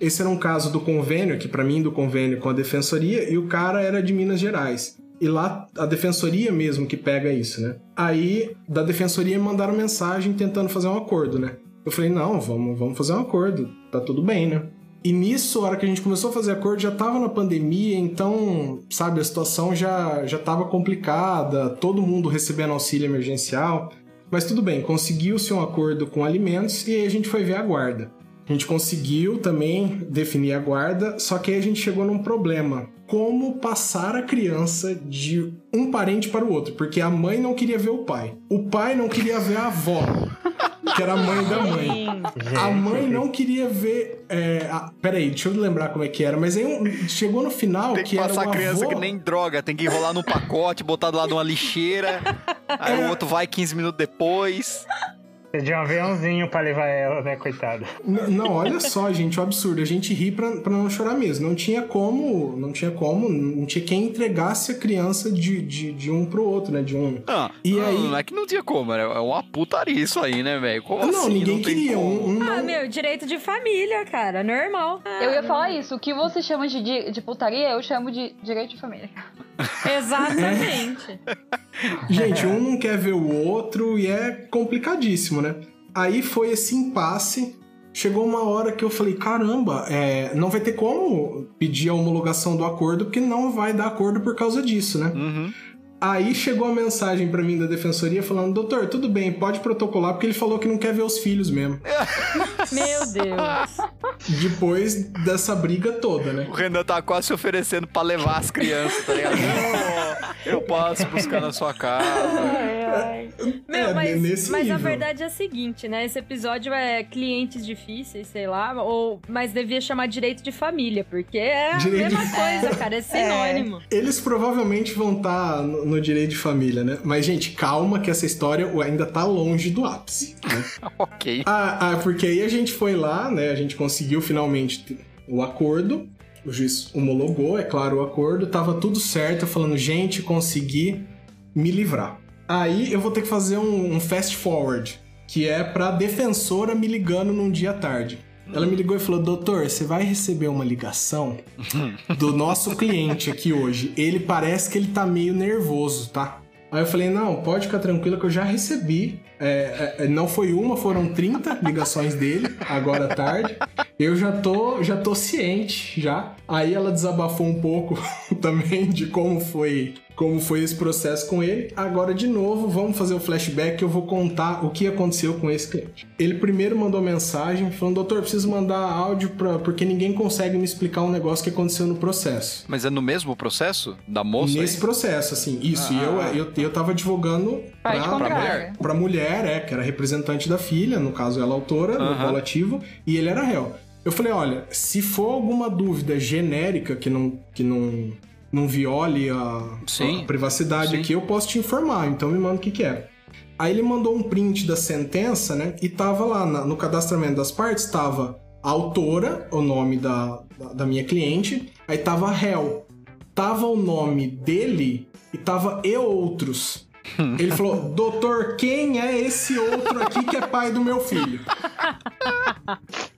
esse era um caso do convênio, que pra mim do convênio com a defensoria, e o cara era de Minas Gerais. E lá, a defensoria mesmo que pega isso, né? Aí, da defensoria me mandaram mensagem tentando fazer um acordo, né? Eu falei, não, vamos, vamos fazer um acordo, tá tudo bem, né? E nisso, a hora que a gente começou a fazer acordo, já tava na pandemia, então, sabe, a situação já, já tava complicada, todo mundo recebendo auxílio emergencial. Mas tudo bem, conseguiu-se um acordo com alimentos e aí a gente foi ver a guarda. A gente conseguiu também definir a guarda, só que aí a gente chegou num problema. Como passar a criança de um parente para o outro? Porque a mãe não queria ver o pai. O pai não queria ver a avó, que era a mãe da mãe. A mãe não queria ver. É, a- peraí, deixa eu lembrar como é que era. Mas aí um- chegou no final Tem que que era passar o a criança avô- que nem droga, tem que enrolar num pacote, botar do lado de uma lixeira. Aí É. o outro vai 15 minutos depois. Você de um aviãozinho pra levar ela, né, coitada? N- Não, olha só, gente, o absurdo. A gente ri pra, pra não chorar mesmo. Não tinha como, não tinha como, não tinha quem entregasse a criança de, de, de um pro outro, né? De um. Ah, E não, aí- Não é que não tinha como, é uma putaria isso aí, né, velho? Como não, assim? ninguém não queria. Um, um Ah, não- meu, direito de família, cara, normal. Eu ia falar isso. O que você chama de, de putaria, eu chamo de direito de família. Exatamente. Gente, um não quer ver o outro e é complicadíssimo, né? Aí foi esse impasse. Chegou uma hora que eu falei: caramba, é, não vai ter como pedir a homologação do acordo, porque não vai dar acordo por causa disso, né? Uhum. Aí chegou a mensagem pra mim da defensoria falando: doutor, tudo bem, pode protocolar, porque ele falou que não quer ver os filhos mesmo. Meu Deus. Depois dessa briga toda, né? O Renan tá quase se oferecendo pra levar as crianças, tá ligado? Eu posso buscar na sua casa. Meu, É, mas, mas a verdade é a seguinte, né? Esse episódio é clientes difíceis, sei lá, ou mas devia chamar direito de família, porque é a Direito mesma de- coisa, cara, é sinônimo. Eles provavelmente vão estar no, no direito de família, né? Mas, gente, calma que essa história ainda tá longe do ápice. Né? ok. Ah, ah, porque aí a gente foi lá, né? A gente conseguiu finalmente o acordo. O juiz homologou, é claro, o acordo. Tava tudo certo. Falando, gente, consegui me livrar. Aí eu vou ter que fazer um, um fast forward, que é pra defensora me ligando num dia tarde. Ela me ligou e falou: Doutor, você vai receber uma ligação do nosso cliente aqui hoje. Ele parece que ele tá meio nervoso, tá? Aí eu falei: Não, pode ficar tranquila que eu já recebi. É, é, não foi uma, foram 30 ligações dele, agora à tarde. Eu já tô, já tô ciente, já. Aí ela desabafou um pouco também de como foi como foi esse processo com ele. Agora, de novo, vamos fazer o flashback eu vou contar o que aconteceu com esse cliente. Ele primeiro mandou mensagem falando: Doutor, preciso mandar áudio pra, porque ninguém consegue me explicar um negócio que aconteceu no processo. Mas é no mesmo processo da moça? Nesse aí? processo, assim, isso. E Ah. eu, eu, eu tava advogando Parte pra, contrária. pra mulher, é, que era representante da filha, no caso ela autora, no Aham. rolo ativo, e ele era réu. Eu falei, olha, se for alguma dúvida genérica que não, que não, não viole a, Sim, a privacidade sim. aqui, eu posso te informar, então me manda o que que é. Aí ele mandou um print da sentença, né? E tava lá na- no cadastramento das partes, tava a autora, o nome da, da, da minha cliente, aí tava réu. Tava o nome dele e tava e outros. Ele falou, doutor, quem é esse outro aqui que é pai do meu filho?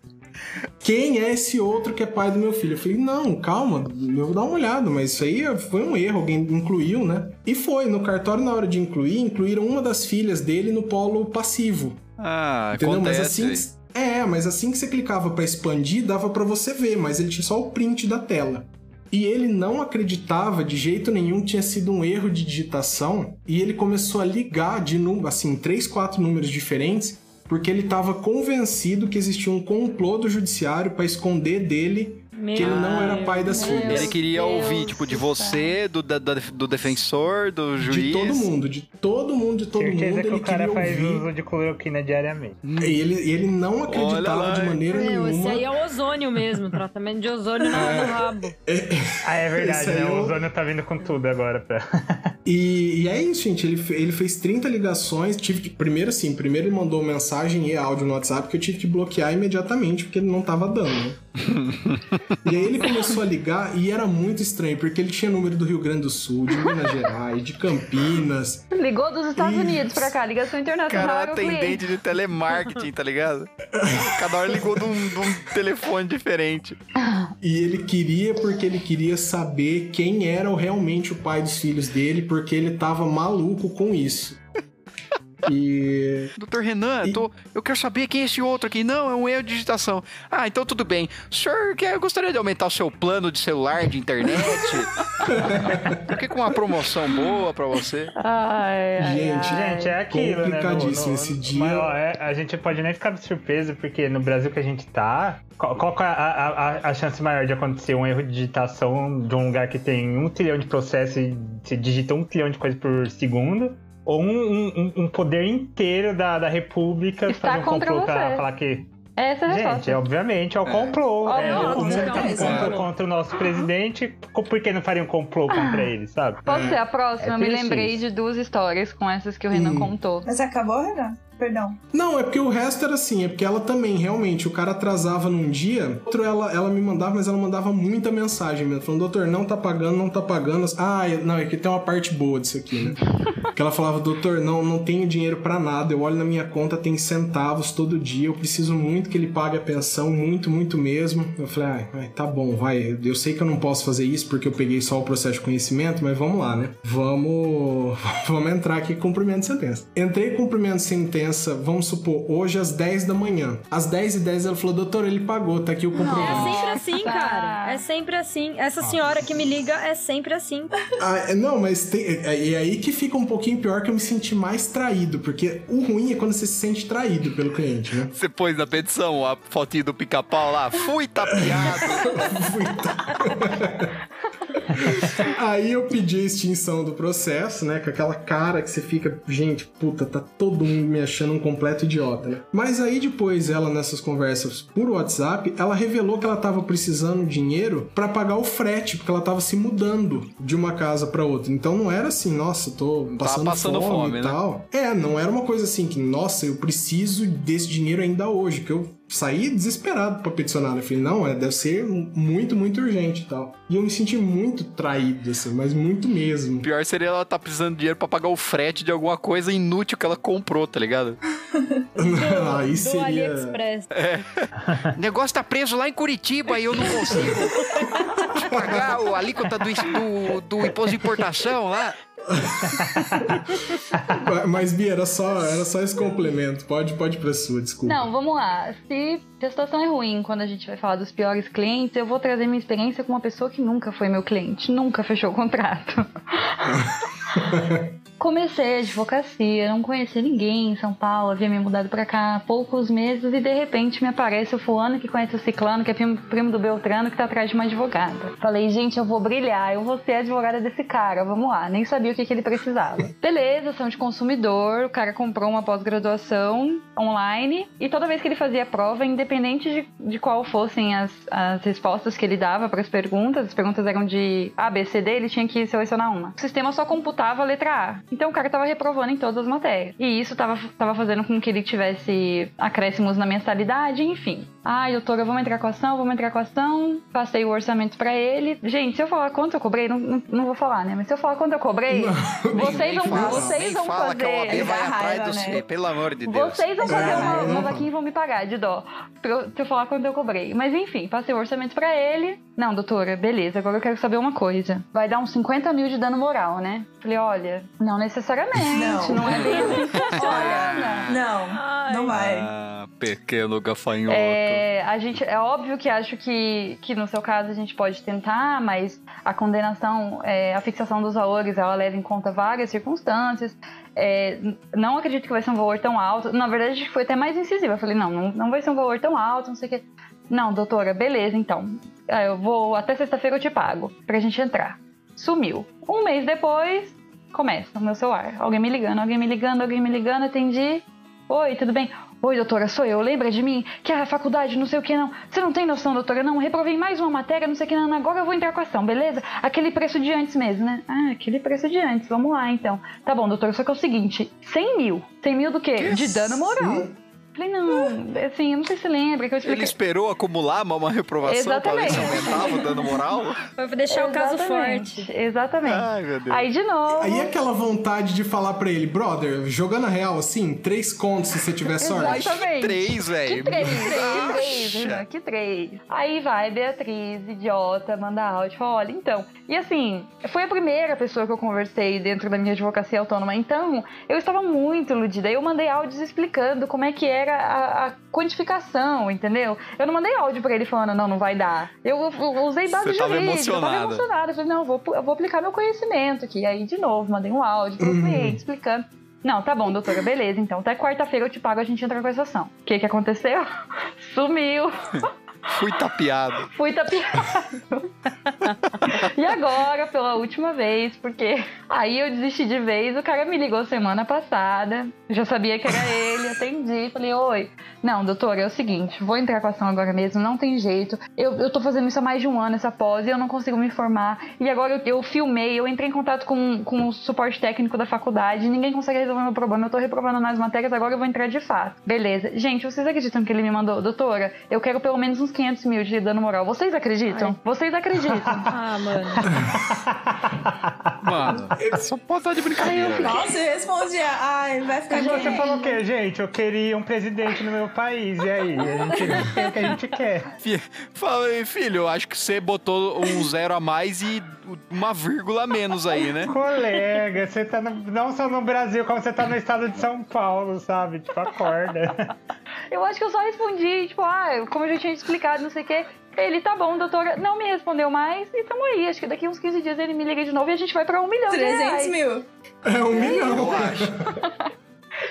Quem é esse outro que é pai do meu filho? Eu falei, não, calma, eu vou dar uma olhada, mas isso aí foi um erro, alguém incluiu, né? E foi, no cartório, na hora de incluir, incluíram uma das filhas dele no polo passivo. Ah, Entendeu? Mas acontece. assim. que- É, mas assim que você clicava pra expandir, dava pra você ver, mas ele tinha só o print da tela. E ele não acreditava de jeito nenhum que tinha sido um erro de digitação, e ele começou a ligar de assim, três, quatro números diferentes, porque ele estava convencido que existia um complô do judiciário pra esconder dele Meu que ele não era pai das Deus. filhas. Ele queria Deus ouvir, tipo, de você, do, da- do defensor, do juiz. De todo mundo, de todo mundo, de todo Certeza mundo, que ele o cara queria faz ouvir. uso de cloroquina diariamente. E ele, ele não acreditava de maneira Meu, esse nenhuma. aí é o ozônio mesmo, tratamento de ozônio no, no rabo. Ah, é verdade, Esse né? eu- O Ozônio tá vindo com tudo agora pra. E, e é isso, gente. Ele, ele fez 30 ligações. Tive que. Primeiro, assim, primeiro ele mandou mensagem e áudio no WhatsApp que eu tive que bloquear imediatamente, porque ele não tava dando, né? e aí ele começou a ligar e era muito estranho, porque ele tinha número do Rio Grande do Sul, de Minas Gerais, de Campinas. Ligou dos Estados Isso. Unidos pra cá, ligação internacional. Cara, atendente de telemarketing, tá ligado? Cada hora ligou de um, de um telefone diferente. E ele queria porque ele queria saber quem era o- realmente o pai dos filhos dele, porque ele tava maluco com isso. E Doutor Renan, eu, tô- eu quero saber quem é esse outro aqui. Não, é um erro de digitação. Ah, então tudo bem. O senhor quer, gostaria de aumentar o seu plano de celular, de internet? Porque com uma promoção boa pra você. Ai, ai, Gente, ai. Gente, é aquilo, né? Complicadíssimo esse dia. Mas, ó, é, a gente pode nem ficar surpreso, porque no Brasil que a gente tá, qual, qual é a, a, a- a chance maior de acontecer um erro de digitação de um lugar que tem um trilhão de processos e se digita um trilhão de coisas por segundo? Ou um, um- um- poder inteiro da, da República Está fazer um complô pra falar que. Essa é a Gente, resposta. obviamente, é o complô. Óbvio, é, o mundo é tá um complô complô. contra o nosso presidente. Por que não faria um complô contra ele, sabe? Posso ser a próxima? É eu me lembrei isso. de duas histórias com essas que o Renan Hum. contou. Mas acabou, Renan? Perdão. Não, é porque o resto era assim, é porque ela também, realmente, o cara atrasava num dia, outro ela, ela me mandava, mas ela mandava muita mensagem mesmo, falando, doutor, não tá pagando, não tá pagando. Ah, é- não, é que tem uma parte boa disso aqui, né? que ela falava, doutor, não, não tenho dinheiro pra nada, eu olho na minha conta, tem centavos todo dia, eu preciso muito que ele pague a pensão, muito, muito mesmo. Eu falei, ai, ai, tá bom, vai, eu sei que eu não posso fazer isso porque eu peguei só o processo de conhecimento, mas vamos lá, né? Vamos, vamos entrar aqui com cumprimento de sentença. Entrei cumprimento de sentença, vamos supor, hoje às 10 da manhã. Às 10 e 10 ela falou, doutor, ele pagou, tá aqui o É comprovante. sempre assim, cara. É sempre assim. Essa senhora que me liga é sempre assim. Ah, é, não, mas tem, é, é aí que fica um pouquinho pior que eu me senti mais traído, porque o ruim é quando você se sente traído pelo cliente, né? Você pôs na petição a fotinho do pica-pau lá. Fui tapeado. Fui tá- Aí eu pedi a extinção do processo, né? Com aquela cara que você fica, gente, puta, tá todo mundo me achando um completo idiota, né? Mas aí depois ela, nessas conversas por WhatsApp, ela revelou que ela tava precisando de dinheiro pra pagar o frete, porque ela tava se mudando de uma casa pra outra. Então não era assim, nossa, tô passando, passando fome, fome, e né? tal. É, não era uma coisa assim que, nossa, eu preciso desse dinheiro ainda hoje, que eu saí desesperado pra peticionar. Eu falei, não, é, deve ser muito, muito urgente e tal. E eu me senti muito traído, assim, mas muito mesmo. Pior seria ela tá precisando de dinheiro pra pagar o frete de alguma coisa inútil que ela comprou, tá ligado? Aí Do seria. AliExpress. O negócio tá preso lá em Curitiba e eu não consigo pagar o alíquota do, do, do imposto de importação lá. Mas, Bia, era só, era só esse complemento. Pode, pode ir pra sua, desculpa. Não, vamos lá. Se a situação é ruim quando a gente vai falar dos piores clientes, eu vou trazer minha experiência com uma pessoa que nunca foi meu cliente, nunca fechou o contrato. Comecei a advocacia, não conhecia ninguém em São Paulo, havia me mudado pra cá há poucos meses e de repente me aparece o fulano que conhece o ciclano, que é primo, primo do Beltrano, que tá atrás de uma advogada. Falei, gente, eu vou brilhar, eu vou ser a advogada desse cara, vamos lá. Nem sabia o que, que ele precisava. Beleza, são de consumidor, o cara comprou uma pós-graduação online e toda vez que ele fazia a prova, independente de, de qual fossem as, as respostas que ele dava para as perguntas, as perguntas eram de A, B, C, D, ele tinha que selecionar uma. O sistema só computava a letra A. Então o cara tava reprovando em todas as matérias. E isso tava, tava fazendo com que ele tivesse acréscimos na mensalidade, enfim. Ai, doutora, vamos entrar com a ação, vamos entrar com a ação. Passei o orçamento pra ele. Gente, se eu falar quanto eu cobrei, não, não, não vou falar, né? Mas se eu falar quanto eu cobrei, vocês Nem vão, fala, vocês vão fala que a OAB fazer. vai atrás raiva, do né? Pelo amor de Deus. Vocês vão fazer uma, uma não- vaquinha e vão me pagar de dó. Pra eu, pra eu falar quanto eu cobrei. Mas enfim, passei o orçamento pra ele. Não, doutora, beleza, agora eu quero saber uma coisa. Vai dar uns 50 mil de dano moral, né? Falei, olha, não necessariamente. Não. Não, é bem assim que funciona. Não, não vai. Ah, pequeno gafanhoto. É, a gente, é óbvio que acho que, que no seu caso a gente pode tentar, mas a condenação, é, a fixação dos valores, ela leva em conta várias circunstâncias. É, não acredito que vai ser um valor tão alto. Na verdade, foi até mais incisiva. Eu falei, não, não, não vai ser um valor tão alto, não sei o quê. Não, doutora, beleza, então. É, Eu vou, até sexta-feira eu te pago, pra gente entrar. Sumiu. Um mês depois, começa o meu celular. Alguém me ligando, alguém me ligando, alguém me ligando, atendi. Oi, tudo bem? Oi, doutora, sou eu. Lembra de mim? Que a faculdade, não sei o que, não. Você não tem noção, doutora? Não, reprovei mais uma matéria, não sei o que, não. Agora eu vou entrar com a ação, beleza? Aquele preço de antes mesmo, né? Ah, aquele preço de antes. Vamos lá, então. Tá bom, doutora, só que é o seguinte: 100 mil. 100 mil do quê? De dano moral. Falei, não, assim, eu não sei se lembra que eu expliquei. Ele esperou acumular uma, uma reprovação pra ver se Exatamente. aumentava o dano moral? Vai deixar o caso Exatamente, forte. Exatamente. Ai, meu Deus. Aí, de novo. Aí aquela vontade de falar pra ele, brother, jogando a real assim, três contos se você tiver sorte. Exatamente. Três, Que velho. três, três, três, Acha. Renan, que três. Aí vai Beatriz, idiota, manda áudio, fala, olha, então. E assim, foi a primeira pessoa que eu conversei dentro da minha advocacia autônoma, então eu estava muito iludida. Eu mandei áudios explicando como é que era a, a quantificação, entendeu? Eu não mandei áudio pra ele falando, não, não vai dar. Eu, eu usei base Você tava jurídica, eu tava emocionada. Eu falei, não, eu vou, eu vou aplicar meu conhecimento aqui. Aí, de novo, mandei um áudio pro cliente explicando. Não, tá bom, doutora, beleza. Então, até quarta-feira eu te pago, a gente entra com essa ação. O que que aconteceu? Sumiu. Fui tapeado. Fui tapeado. e agora, pela última vez, porque aí eu desisti de vez, o cara me ligou semana passada, já sabia que era ele, atendi, falei, oi. Não, doutora, é o seguinte, vou entrar com a ação agora mesmo, não tem jeito. Eu, eu tô fazendo isso há mais de um ano, essa pós, e eu não consigo me formar. E agora eu, eu filmei, eu entrei em contato com, com o suporte técnico da faculdade, ninguém consegue resolver meu problema, eu tô reprovando nas matérias, agora eu vou entrar de fato. Beleza. Gente, vocês acreditam que ele me mandou, doutora, eu quero pelo menos uns 500 mil de dano moral. Vocês acreditam? Vocês acreditam? Ah, mano. Mano, só pode estar de brincadeira. Nossa, eu respondi, ai, vai ficar E você falou o quê, gente? Eu queria um presidente no meu país. E aí? A gente tem o que a gente quer. Falei, filho, eu acho que você botou um zero a mais e uma vírgula a menos aí, né? Colega, você tá no- não só no Brasil, como você tá no estado de São Paulo, sabe? Tipo, acorda. Eu acho que eu só respondi, tipo, ah, como eu já tinha explicado, não sei o quê. Ele, tá bom, doutora, não me respondeu mais e tamo aí. Acho que daqui uns 15 dias ele me liga de novo e a gente vai pra um milhão de 300 reais. mil. É um milhão. Eu acho.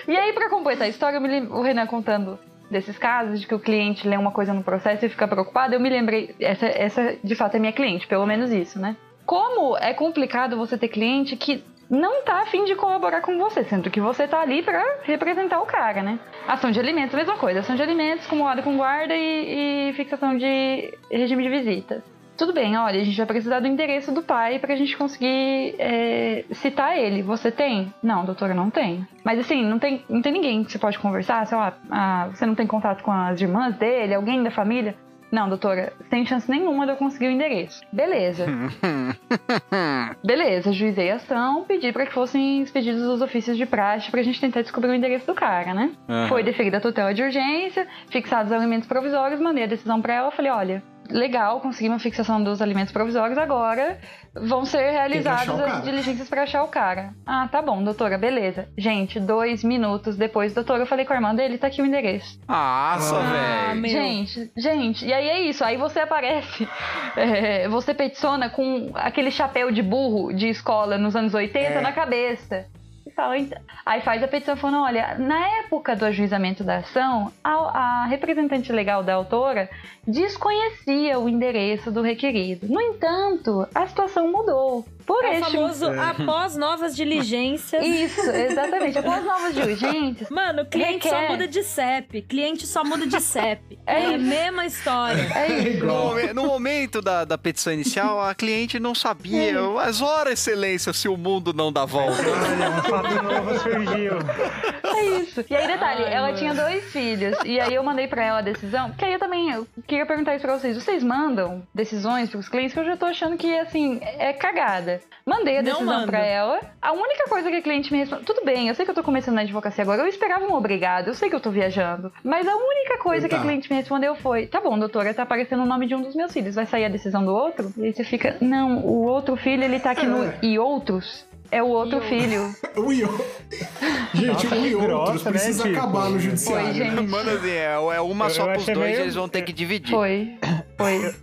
E aí, pra completar a história, eu me lem- o Renan contando desses casos, de que o cliente lê uma coisa no processo e fica preocupado, eu me lembrei, essa, essa de fato é minha cliente, pelo menos isso, né? Como é complicado você ter cliente que não tá afim de colaborar com você, sendo que você tá ali pra representar o cara, né? Ação de alimentos, mesma coisa. Ação de alimentos, acumulada com guarda e, e fixação de regime de visitas. tudo bem, olha, a gente vai precisar do endereço do pai pra gente conseguir é, citar ele. Você tem? Não, doutora, não tem. Mas assim, não tem, não tem ninguém que você pode conversar, sei lá, ah, você não tem contato com as irmãs dele, alguém da família? Não, doutora, sem chance nenhuma de eu conseguir o endereço. Beleza. Beleza, juizei a ação, pedi para que fossem expedidos os ofícios de praxe pra gente tentar descobrir o endereço do cara, né? Aham. Foi deferida a tutela de urgência, fixados os alimentos provisórios, mandei a decisão pra ela, falei, olha, legal, consegui uma fixação dos alimentos provisórios, agora vão ser realizadas as diligências pra achar o cara. Ah, tá bom, doutora, beleza. Gente, dois minutos depois, doutora, eu falei com a irmã dele, tá aqui o endereço. Nossa, Ah, velho. Gente, gente, e aí é isso. Aí você aparece, é, você peticiona com aquele chapéu de burro de escola nos anos 80 É. na cabeça. "Então-" Aí faz a petição falando: olha, na época do ajuizamento da ação, a, a representante legal da autora desconhecia o endereço do requerido. No entanto, a situação mudou. Por É o famoso após novas diligências. Isso, exatamente. Após novas diligências, Mano, cliente só Requer. muda de CEP. Cliente só muda de CEP. É É, a mesma história. é isso. No, momen- no momento da, da petição inicial, a cliente não sabia. Mas ora, excelência, se o mundo não dá volta. Olha, um fato novo surgiu. É isso. E aí, detalhe, Ai, ela mano. tinha dois filhos. E aí eu mandei pra ela a decisão. Porque aí eu também eu queria perguntar isso pra vocês. Vocês mandam decisões pros clientes que eu já tô achando que, assim, é cagada. Mandei a decisão pra ela. A única coisa que a cliente me respondeu. Tudo bem, eu sei que eu tô começando na advocacia agora. Eu esperava um obrigado. Eu sei que eu tô viajando. Mas a única coisa que a Tá. cliente me respondeu foi: tá bom, doutora, tá aparecendo o nome de um dos meus filhos. Vai sair a decisão do outro? E aí você fica: não, o outro filho, ele tá aqui no e outros. É o outro filho. O Iô. Gente, Nossa, o e outros né, precisa tipo? acabar no Foi, judiciário. gente. Mano, assim, é, é uma Eu- só pros dois meio- eles vão ter que dividir. Foi. Foi.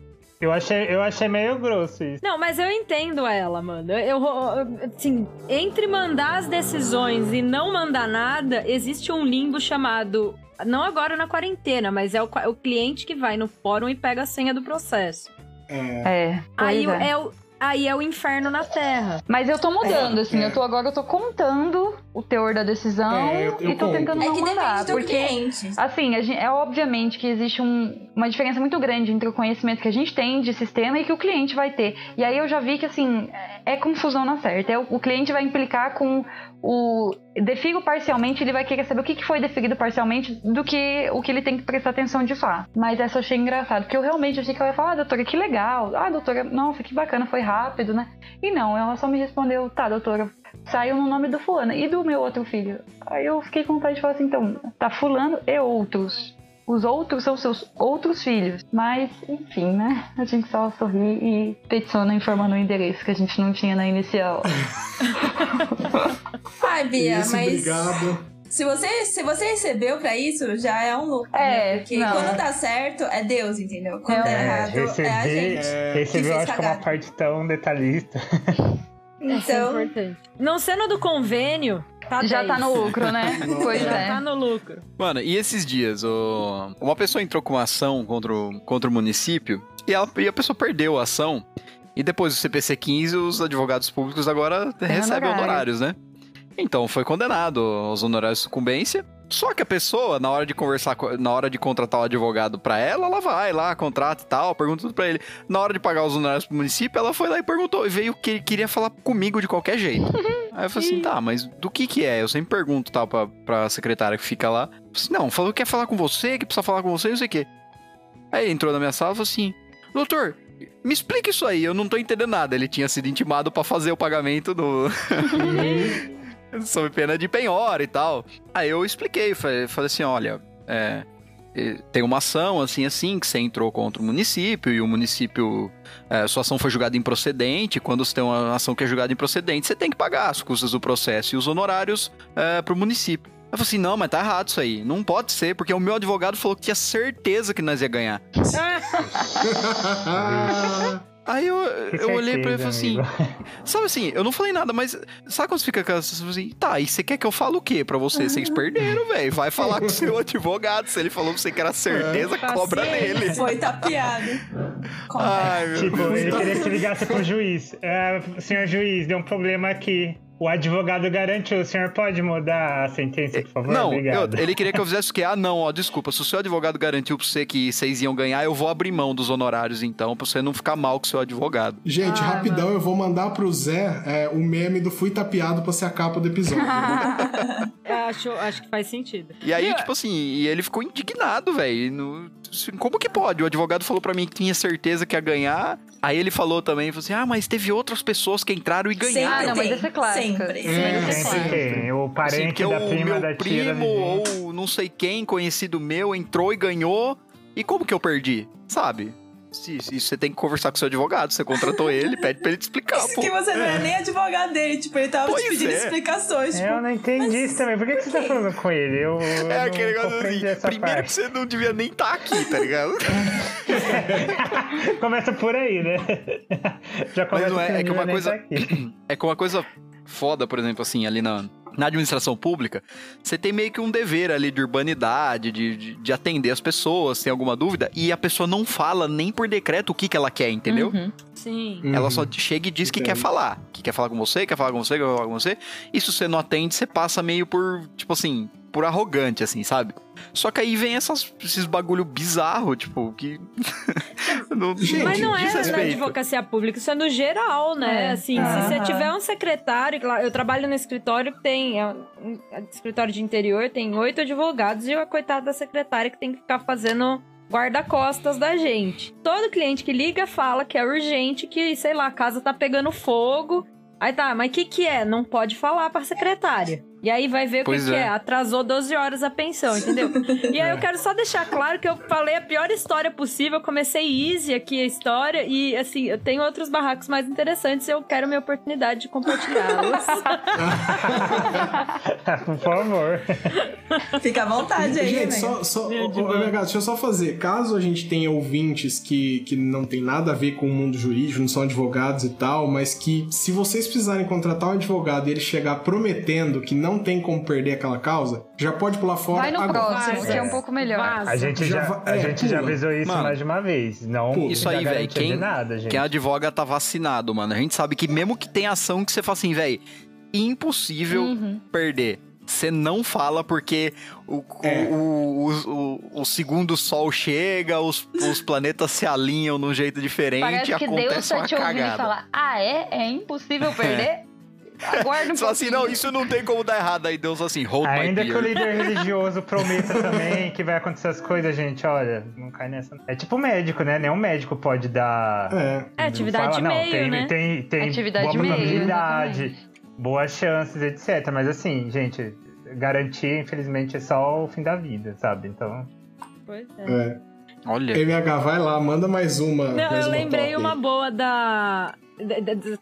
Eu achei, eu achei meio grosso isso. Não, mas eu entendo ela, mano. Eu, eu- assim, entre mandar as decisões e não mandar nada, existe um limbo chamado. Não agora na quarentena, mas é o, qua- o cliente que vai no fórum e pega a senha do processo. É. É. Aí o- é o, aí é o inferno na terra. Mas eu tô mudando, É, assim. é. Eu tô agora, eu tô contando o teor da decisão É, eu- eu e tô conto. tentando É não que mandar. depende do Porque, cliente. assim, a gen- é obviamente que existe um- uma diferença muito grande entre o conhecimento que a gente tem de sistema e que o cliente vai ter. E aí eu já vi que, assim, é é confusão na certa. É o, o cliente vai implicar com o defiro parcialmente, ele vai querer saber o que foi deferido parcialmente do que o que ele tem que prestar atenção de fato. Mas essa eu achei engraçado, porque eu realmente achei que ela ia falar, ah, doutora, que legal. Ah, doutora, nossa, que bacana, foi rápido, né? E não, ela só me respondeu, tá, doutora, saiu no nome do fulano e do meu outro filho. Aí eu fiquei com vontade de falar assim, então, tá fulano e outros. Os outros são seus outros filhos. Mas, enfim, né? A gente só sorri e peticiona informando o endereço que a gente não tinha na inicial. Ai, Bia, Isso, mas obrigado. se você, se você recebeu pra isso, já é um lucro. É, né? Porque não. quando dá certo, é Deus, entendeu? Quando dá É, errado, é a gente. recebi que eu fez acho que é uma parte tão detalhista. Isso é Então, importante. Não sendo do convênio, tá Já 10. tá no lucro, né? Pois Já é. tá no lucro. Mano, e esses dias, o- uma pessoa entrou com uma ação contra o, contra o município e, ela- e a pessoa perdeu a ação. E depois do CPC 15, os advogados públicos agora recebem honorário. honorários, né? Então foi condenado aos honorários de sucumbência. Só que a pessoa, na hora de conversar, co- na hora de contratar o advogado pra ela, ela vai lá, contrata e tal, pergunta tudo pra ele. Na hora de pagar os honorários pro município, ela foi lá e perguntou, e veio que ele queria falar comigo de qualquer jeito. Aí eu falei assim, tá, mas do que que é? Eu sempre pergunto, tal, pra, pra secretária que fica lá. Assim, não, falou que quer falar com você, que precisa falar com você, não sei o quê. Aí ele entrou na minha sala e falou assim, doutor, me explica isso aí, eu não tô entendendo nada. Ele tinha sido intimado pra fazer o pagamento do... sob pena de penhora e tal. Aí eu expliquei, falei, falei assim, olha, é, tem uma ação assim assim que você entrou contra o município e o município eh, sua ação foi julgada improcedente. Quando você tem uma ação que é julgada improcedente, você tem que pagar as custas do processo e os honorários eh, pro município. Eu falei assim, não, mas tá errado isso aí. Não pode ser, porque o meu advogado falou que tinha certeza que nós ia ganhar. Aí eu, eu olhei pra ele e falei assim, amigo. Sabe assim, eu não falei nada, mas sabe quando você fica com essa assim, tá, e você quer que eu fale o quê pra você? Vocês perderam, velho. Vai falar com o seu advogado. Se ele falou pra você que era certeza, cobra nele. foi tapeado. Ai, meu Tipo, Deus. ele queria que ligasse pro juiz. É, senhor juiz, deu um problema aqui. O advogado garante, o senhor pode mudar a sentença, por favor? Não, Obrigado. eu- ele queria que eu fizesse o quê? Ah, não, ó, desculpa. Se o seu advogado garantiu pra você que vocês iam ganhar, eu vou abrir mão dos honorários, então, pra você não ficar mal com o seu advogado. Gente, Ah, rapidão, eu vou mandar pro Zé é, o meme do Fui Tapeado pra ser a capa do episódio. Eu acho, acho que faz sentido. E aí, tipo assim, e ele ficou indignado, velho. Assim, Como que pode? O advogado falou pra mim que tinha certeza que ia ganhar. Aí ele falou também, falou assim: ah, mas teve outras pessoas que entraram e ganharam. Ah, não, mas esse é clássico. Sempre. É, Sempre tem. O Assim, parente porque da o prima meu da tia primo ou não sei quem, conhecido meu, entrou e ganhou. E como que eu perdi? Sabe? Isso você tem que conversar com seu advogado. Você contratou ele, pede pra ele te explicar, Isso pô. que você não é nem advogado dele, tipo, ele tava Pois te pedindo é. explicações. Tipo, Eu não entendi isso também. Por que, que você tá falando com ele? Eu, eu É aquele negócio assim. Primeiro parte. que você não devia nem estar aqui, tá ligado? Começa por aí, né? Já começa não é- que é não que uma coisa- tá. É que uma coisa foda, por exemplo, assim, ali na, na administração pública, você tem meio que um dever ali de urbanidade, de, de, de atender as pessoas, se tem alguma dúvida, e a pessoa não fala nem por decreto o que, que ela quer, entendeu? Uhum. Sim. Uhum. Ela só chega e diz que quer falar. Que quer falar com você, quer falar com você, quer falar com você. E se você não atende, você passa meio por, tipo assim, por arrogante, assim, sabe? Só que aí vem essas, esses bagulho bizarro, tipo, que. não, Gente, Mas não é na advocacia pública, isso é no geral, né? É. Assim, se você tiver um secretário, lá, eu trabalho no escritório que tem, é um escritório de interior, tem oito advogados e a coitada da secretária que tem que ficar fazendo guarda-costas da gente. Todo cliente que liga fala que é urgente, que, sei lá, a casa tá pegando fogo. Aí tá, mas o que que é? Não pode falar pra secretária. E aí vai ver o que, Pois que é. é. Atrasou 12 horas a pensão, entendeu? E aí eu quero só deixar claro que eu falei a pior história possível. Eu comecei easy aqui a história. E assim, eu tenho outros barracos mais interessantes e eu quero minha oportunidade de compartilhá-los. Por favor. Fica à vontade aí, Gente, né? só, só, ô, ô, deixa eu só fazer. Caso a gente tenha ouvintes que, que não tem nada a ver com o mundo jurídico, não são advogados e tal, mas que se vocês precisarem contratar um advogado e ele chegar prometendo que não tem como perder aquela causa, já pode pular fora Vai no agora. próximo, que é um pouco melhor. Vaza. A gente Já já, a é, gente já avisou isso Mano, mais de uma vez. Não pula. Isso aí, velho. Quem, de nada, gente. quem advoga tá vacinado, mano. A gente sabe que mesmo que tenha ação que você fala assim, velho, impossível Uhum. perder. Você não fala porque o, É. o, o, o- o segundo sol chega, os, os planetas se alinham de um jeito diferente Parece e que Deus acontece tá uma te ouvindo e cagada. fala: Ah, é? É impossível perder? Aguarda um Só assim, não, isso não tem como dar errado. Aí Deus assim, hold Ainda my que o líder religioso prometa também que vai acontecer as coisas, gente, olha, não cai nessa. É tipo médico, né? Nenhum médico pode dar. É. É, atividade Fala, não, meio, tem, né? Tem, tem Atividade boa meio, probabilidade, exatamente. boas chances, etc. Mas assim, gente, garantir, infelizmente, é só o fim da vida, sabe? Então. Pois é. É. Olha, MH, vai lá, manda mais uma. Não, mais eu uma lembrei top uma boa da.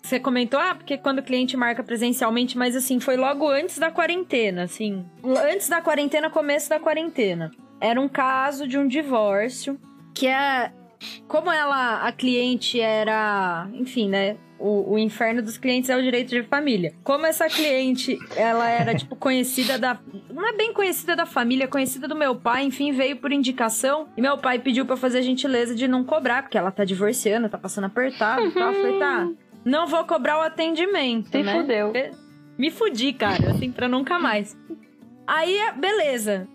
Você comentou, ah, porque quando o cliente marca presencialmente, mas assim, foi logo antes da quarentena, assim. Antes da quarentena, começo da quarentena. Era um caso de um divórcio, que é. Como ela, a cliente era. Enfim, né? O, o inferno dos clientes é o direito de família. Como essa cliente, ela era, tipo, conhecida da. Não é bem conhecida da família, conhecida do meu pai, enfim, veio por indicação. E meu pai pediu pra eu fazer a gentileza de não cobrar, porque ela tá divorciando, tá passando apertado e tal. Eu falei, tá, não vou cobrar o atendimento. Se né? fudeu. Me fudi, cara, assim, pra nunca mais. Aí, beleza.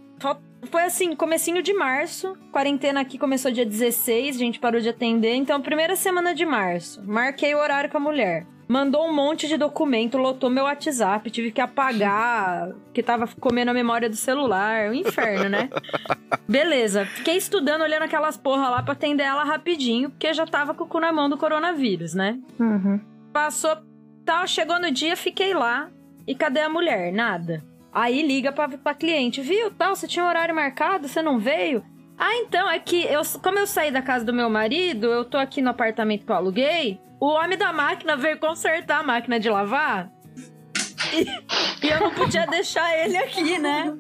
Foi assim, comecinho de março. Quarentena aqui começou dia 16, a gente parou de atender. Então, primeira semana de março. Marquei o horário com a mulher. Mandou um monte de documento, lotou meu WhatsApp, tive que apagar, que tava comendo a memória do celular. Um inferno, né? Beleza. Fiquei estudando, olhando aquelas porra lá pra atender ela rapidinho, porque já tava com o cu na mão do coronavírus, né? Uhum. Passou, tal, chegou no dia, fiquei lá. E cadê a mulher? Nada. Aí liga pra, pra cliente, viu, tal, você tinha um horário marcado, você não veio? Ah, então, é que eu, como eu saí da casa do meu marido, eu tô aqui no apartamento que eu aluguei, o homem da máquina veio consertar a máquina de lavar. E, e eu não podia deixar ele aqui, né?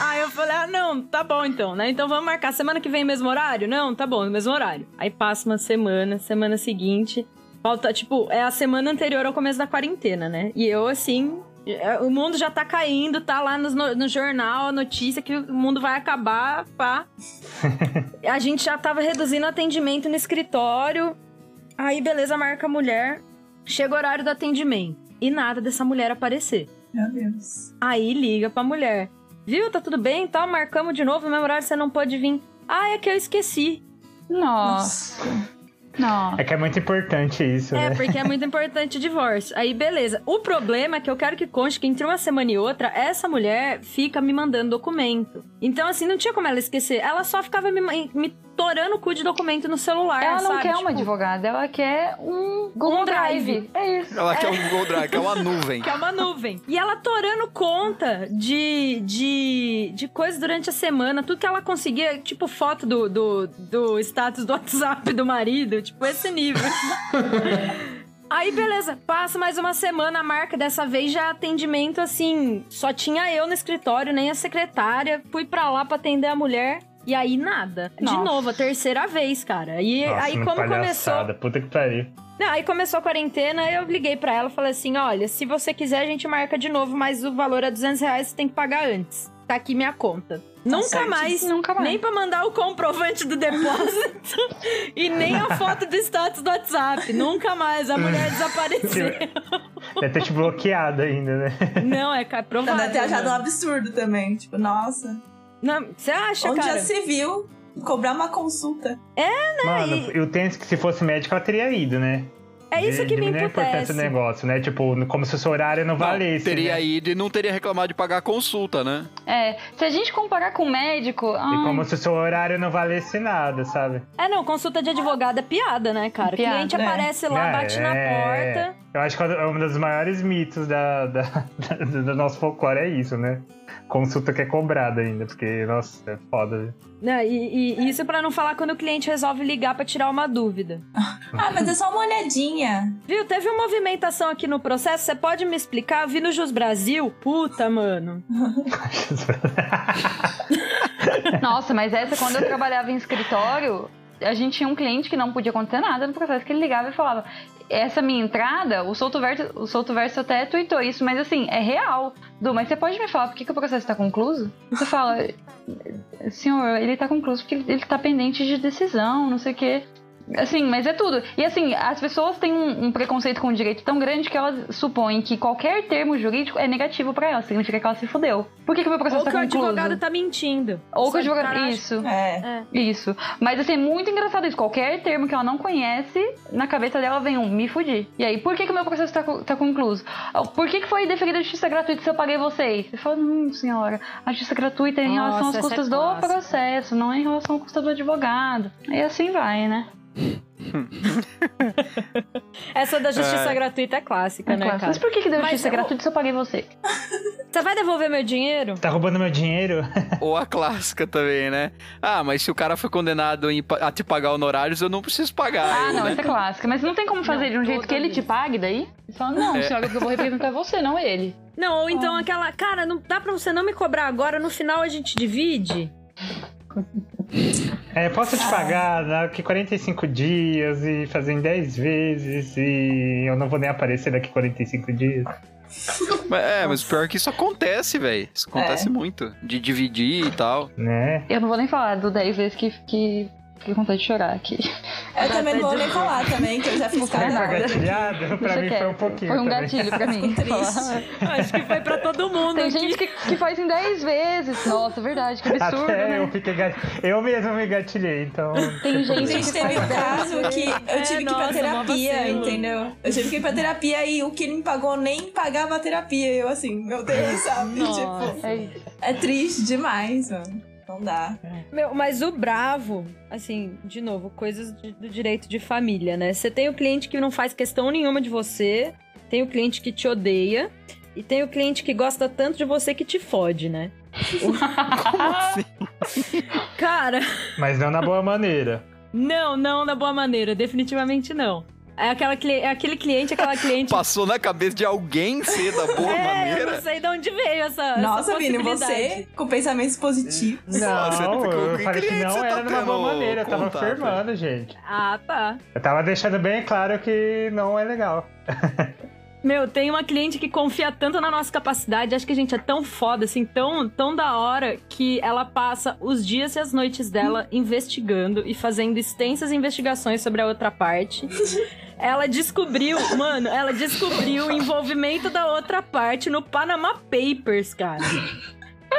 Aí eu falei, ah, não, tá bom então, né? Então vamos marcar semana que vem mesmo horário? Não, tá bom, mesmo horário. Aí passa uma semana, semana seguinte, falta, tipo, é a semana anterior ao começo da quarentena, né? E eu, assim, o mundo já tá caindo, tá lá no, no jornal a notícia que o mundo vai acabar, pá. a gente já tava reduzindo atendimento no escritório. Aí, beleza, marca a mulher. Chega o horário do atendimento. e nada dessa mulher aparecer. Meu Deus. Aí liga pra mulher. Viu, tá tudo bem, tá? Marcamos de novo, no mesmo horário você não pode vir. Ah, é que eu esqueci. Nossa. Nossa. É que é muito importante isso, É, né? porque é muito importante o divórcio. Aí, beleza. O problema é que eu quero que conste que entre uma semana e outra, essa mulher fica me mandando documento. Então, assim, não tinha como ela esquecer. Ela só ficava me, me torando o cu de documento no celular, Ela não sabe? quer uma Tipo, advogada, ela quer um Google Um Drive. drive. É isso. Ela quer um Google Drive, quer uma nuvem. Que é uma nuvem. E ela torando conta de, de, de coisas durante a semana. Tudo que ela conseguia, tipo foto do, do, do status do WhatsApp do marido. Tipo, esse nível. Aí, beleza, passa mais uma semana, a marca dessa vez já atendimento assim, só tinha eu no escritório, nem a secretária. Fui pra lá pra atender a mulher. E aí, nada. De Nossa. novo, a terceira vez, cara. E Nossa, aí, como começou. palhaçada, Puta que pariu. Não, aí começou a quarentena, eu liguei pra ela e falei assim: olha, se você quiser, a gente marca de novo, mas o valor é 200 reais, você tem que pagar antes. Tá aqui minha conta. Nunca certíssimo. mais, Nunca mais. nem pra mandar o comprovante do depósito e nem a foto do status do WhatsApp. Nunca mais, a mulher desapareceu. Deve ter te bloqueado ainda, né? Não, é provável. deve ter achado um mano. absurdo também. Tipo, nossa. Você acha, Onde cara? já se viu cobrar uma consulta? Mano, e- eu tenho que se fosse médico, ela teria ido, né? É isso que me Diminuir a importância emputece. do negócio, né? Tipo, como se o seu horário não Não, valesse. teria né? ido e não teria reclamado de pagar a consulta, né? É, se a gente comparar com o médico. E ai, como se o seu horário não valesse nada, sabe? É, não, consulta de advogado é piada, né, cara? O Piada, cliente né? aparece lá, É, bate na é. porta. Eu acho que é um dos maiores mitos da, da- do do nosso folclore é isso, né? Consulta que é cobrada ainda, porque, nossa, é foda. viu? Não, e, e isso pra não falar quando o cliente resolve ligar pra tirar uma dúvida. Ah, mas é só uma olhadinha. Viu? Teve uma movimentação aqui no processo, você pode me explicar? Eu vi no Jus Brasil. Puta, mano. Nossa, mas essa quando eu trabalhava em escritório, a gente tinha um cliente que não podia acontecer nada no processo, que ele ligava e falava: Essa minha entrada, o Solto Verso, o Solto Verso até tweetou isso, mas assim, é real. Du, mas você pode me falar por que, que o processo tá concluso? Você fala, senhor, ele tá concluso porque ele tá pendente de decisão, não sei o quê. Assim, mas é tudo. E assim, as pessoas têm um, um preconceito com o direito tão grande que elas supõem que qualquer termo jurídico é negativo pra elas, significa que ela se fudeu. Por que, que o meu processo Ou que tá o concluso? advogado tá mentindo. Ou que o advogado. cara, Isso. É. Isso. Mas assim, é muito engraçado isso. Qualquer termo que ela não conhece, na cabeça dela vem um me fudi. E aí, por que, que o meu processo tá, tá concluso? Por que, que foi deferida a justiça gratuita se eu paguei vocês? Você fala, hum, senhora, a justiça gratuita é em Nossa, relação aos essa é custos do processo, não é em relação ao custo do advogado. E assim vai, né? Essa da justiça gratuita é clássica, É né, cara? Mas por que, que deu Mas justiça eu- gratuita se eu paguei você? Você vai devolver meu dinheiro? Tá roubando meu dinheiro? Ou a clássica também, né? Ah, mas se o cara foi condenado a te pagar honorários, eu não preciso pagar. Ah, eu, não, né? essa é clássica. Mas não tem como fazer Não, de um jeito que ele te pague daí? Fala, não, É. senhora, porque eu vou representar você, não ele. Não, ou Ah. então aquela, cara, não dá pra você não me cobrar agora, no final a gente divide? É, posso te pagar daqui 45 dias e fazer em 10 vezes e eu não vou nem aparecer daqui 45 dias. Mas- É, mas o pior é que isso acontece, velho. Isso acontece É. muito. De dividir e tal. Né? Eu não vou nem falar do 10 vezes que, que fiquei com vontade de chorar aqui. Eu também não vou nem falar também, que eu já fiz Não foi gatilhado? Pra mim foi um pouquinho. Foi um também. gatilho pra mim. Acho que foi pra todo mundo Tem aqui. gente que, que faz em 10 vezes. Nossa, verdade, que absurdo, Até eu né? fiquei gat... Eu mesmo me gatilhei, então. Tem gente Gente, que teve um caso que eu É, tive que ir nossa, pra terapia, entendeu? Eu tive que ir pra terapia e o que ele me pagou nem pagava a terapia. Eu assim, meu Deus, sabe? Nossa. Tipo, É isso. é triste demais, mano. Não dá. Meu, mas o bravo, assim, de novo, coisas de- do direito de família, né? Você tem o cliente que não faz questão nenhuma de você, tem o cliente que te odeia, e tem o cliente que gosta tanto de você que te fode, né? Como assim? Cara, Mas não na boa maneira. não, não da boa maneira, definitivamente não. É, aquela, é aquele cliente, aquela cliente. Passou na cabeça de alguém ser da boa é, eu maneira? não sei de onde veio essa. Nossa, Vini, você com pensamentos positivos. Nossa, Não, o eu falei que não tá era numa boa maneira. Eu tava afirmando, gente. Ah, tá. Eu tava deixando bem claro que não é legal. Meu, tem uma cliente que confia tanto na nossa capacidade, acho que a gente é tão foda, assim, tão, tão da hora, que ela passa os dias e as noites dela investigando e fazendo extensas investigações sobre a outra parte. Ela descobriu, mano, ela descobriu o envolvimento da outra parte no Panama Papers, cara.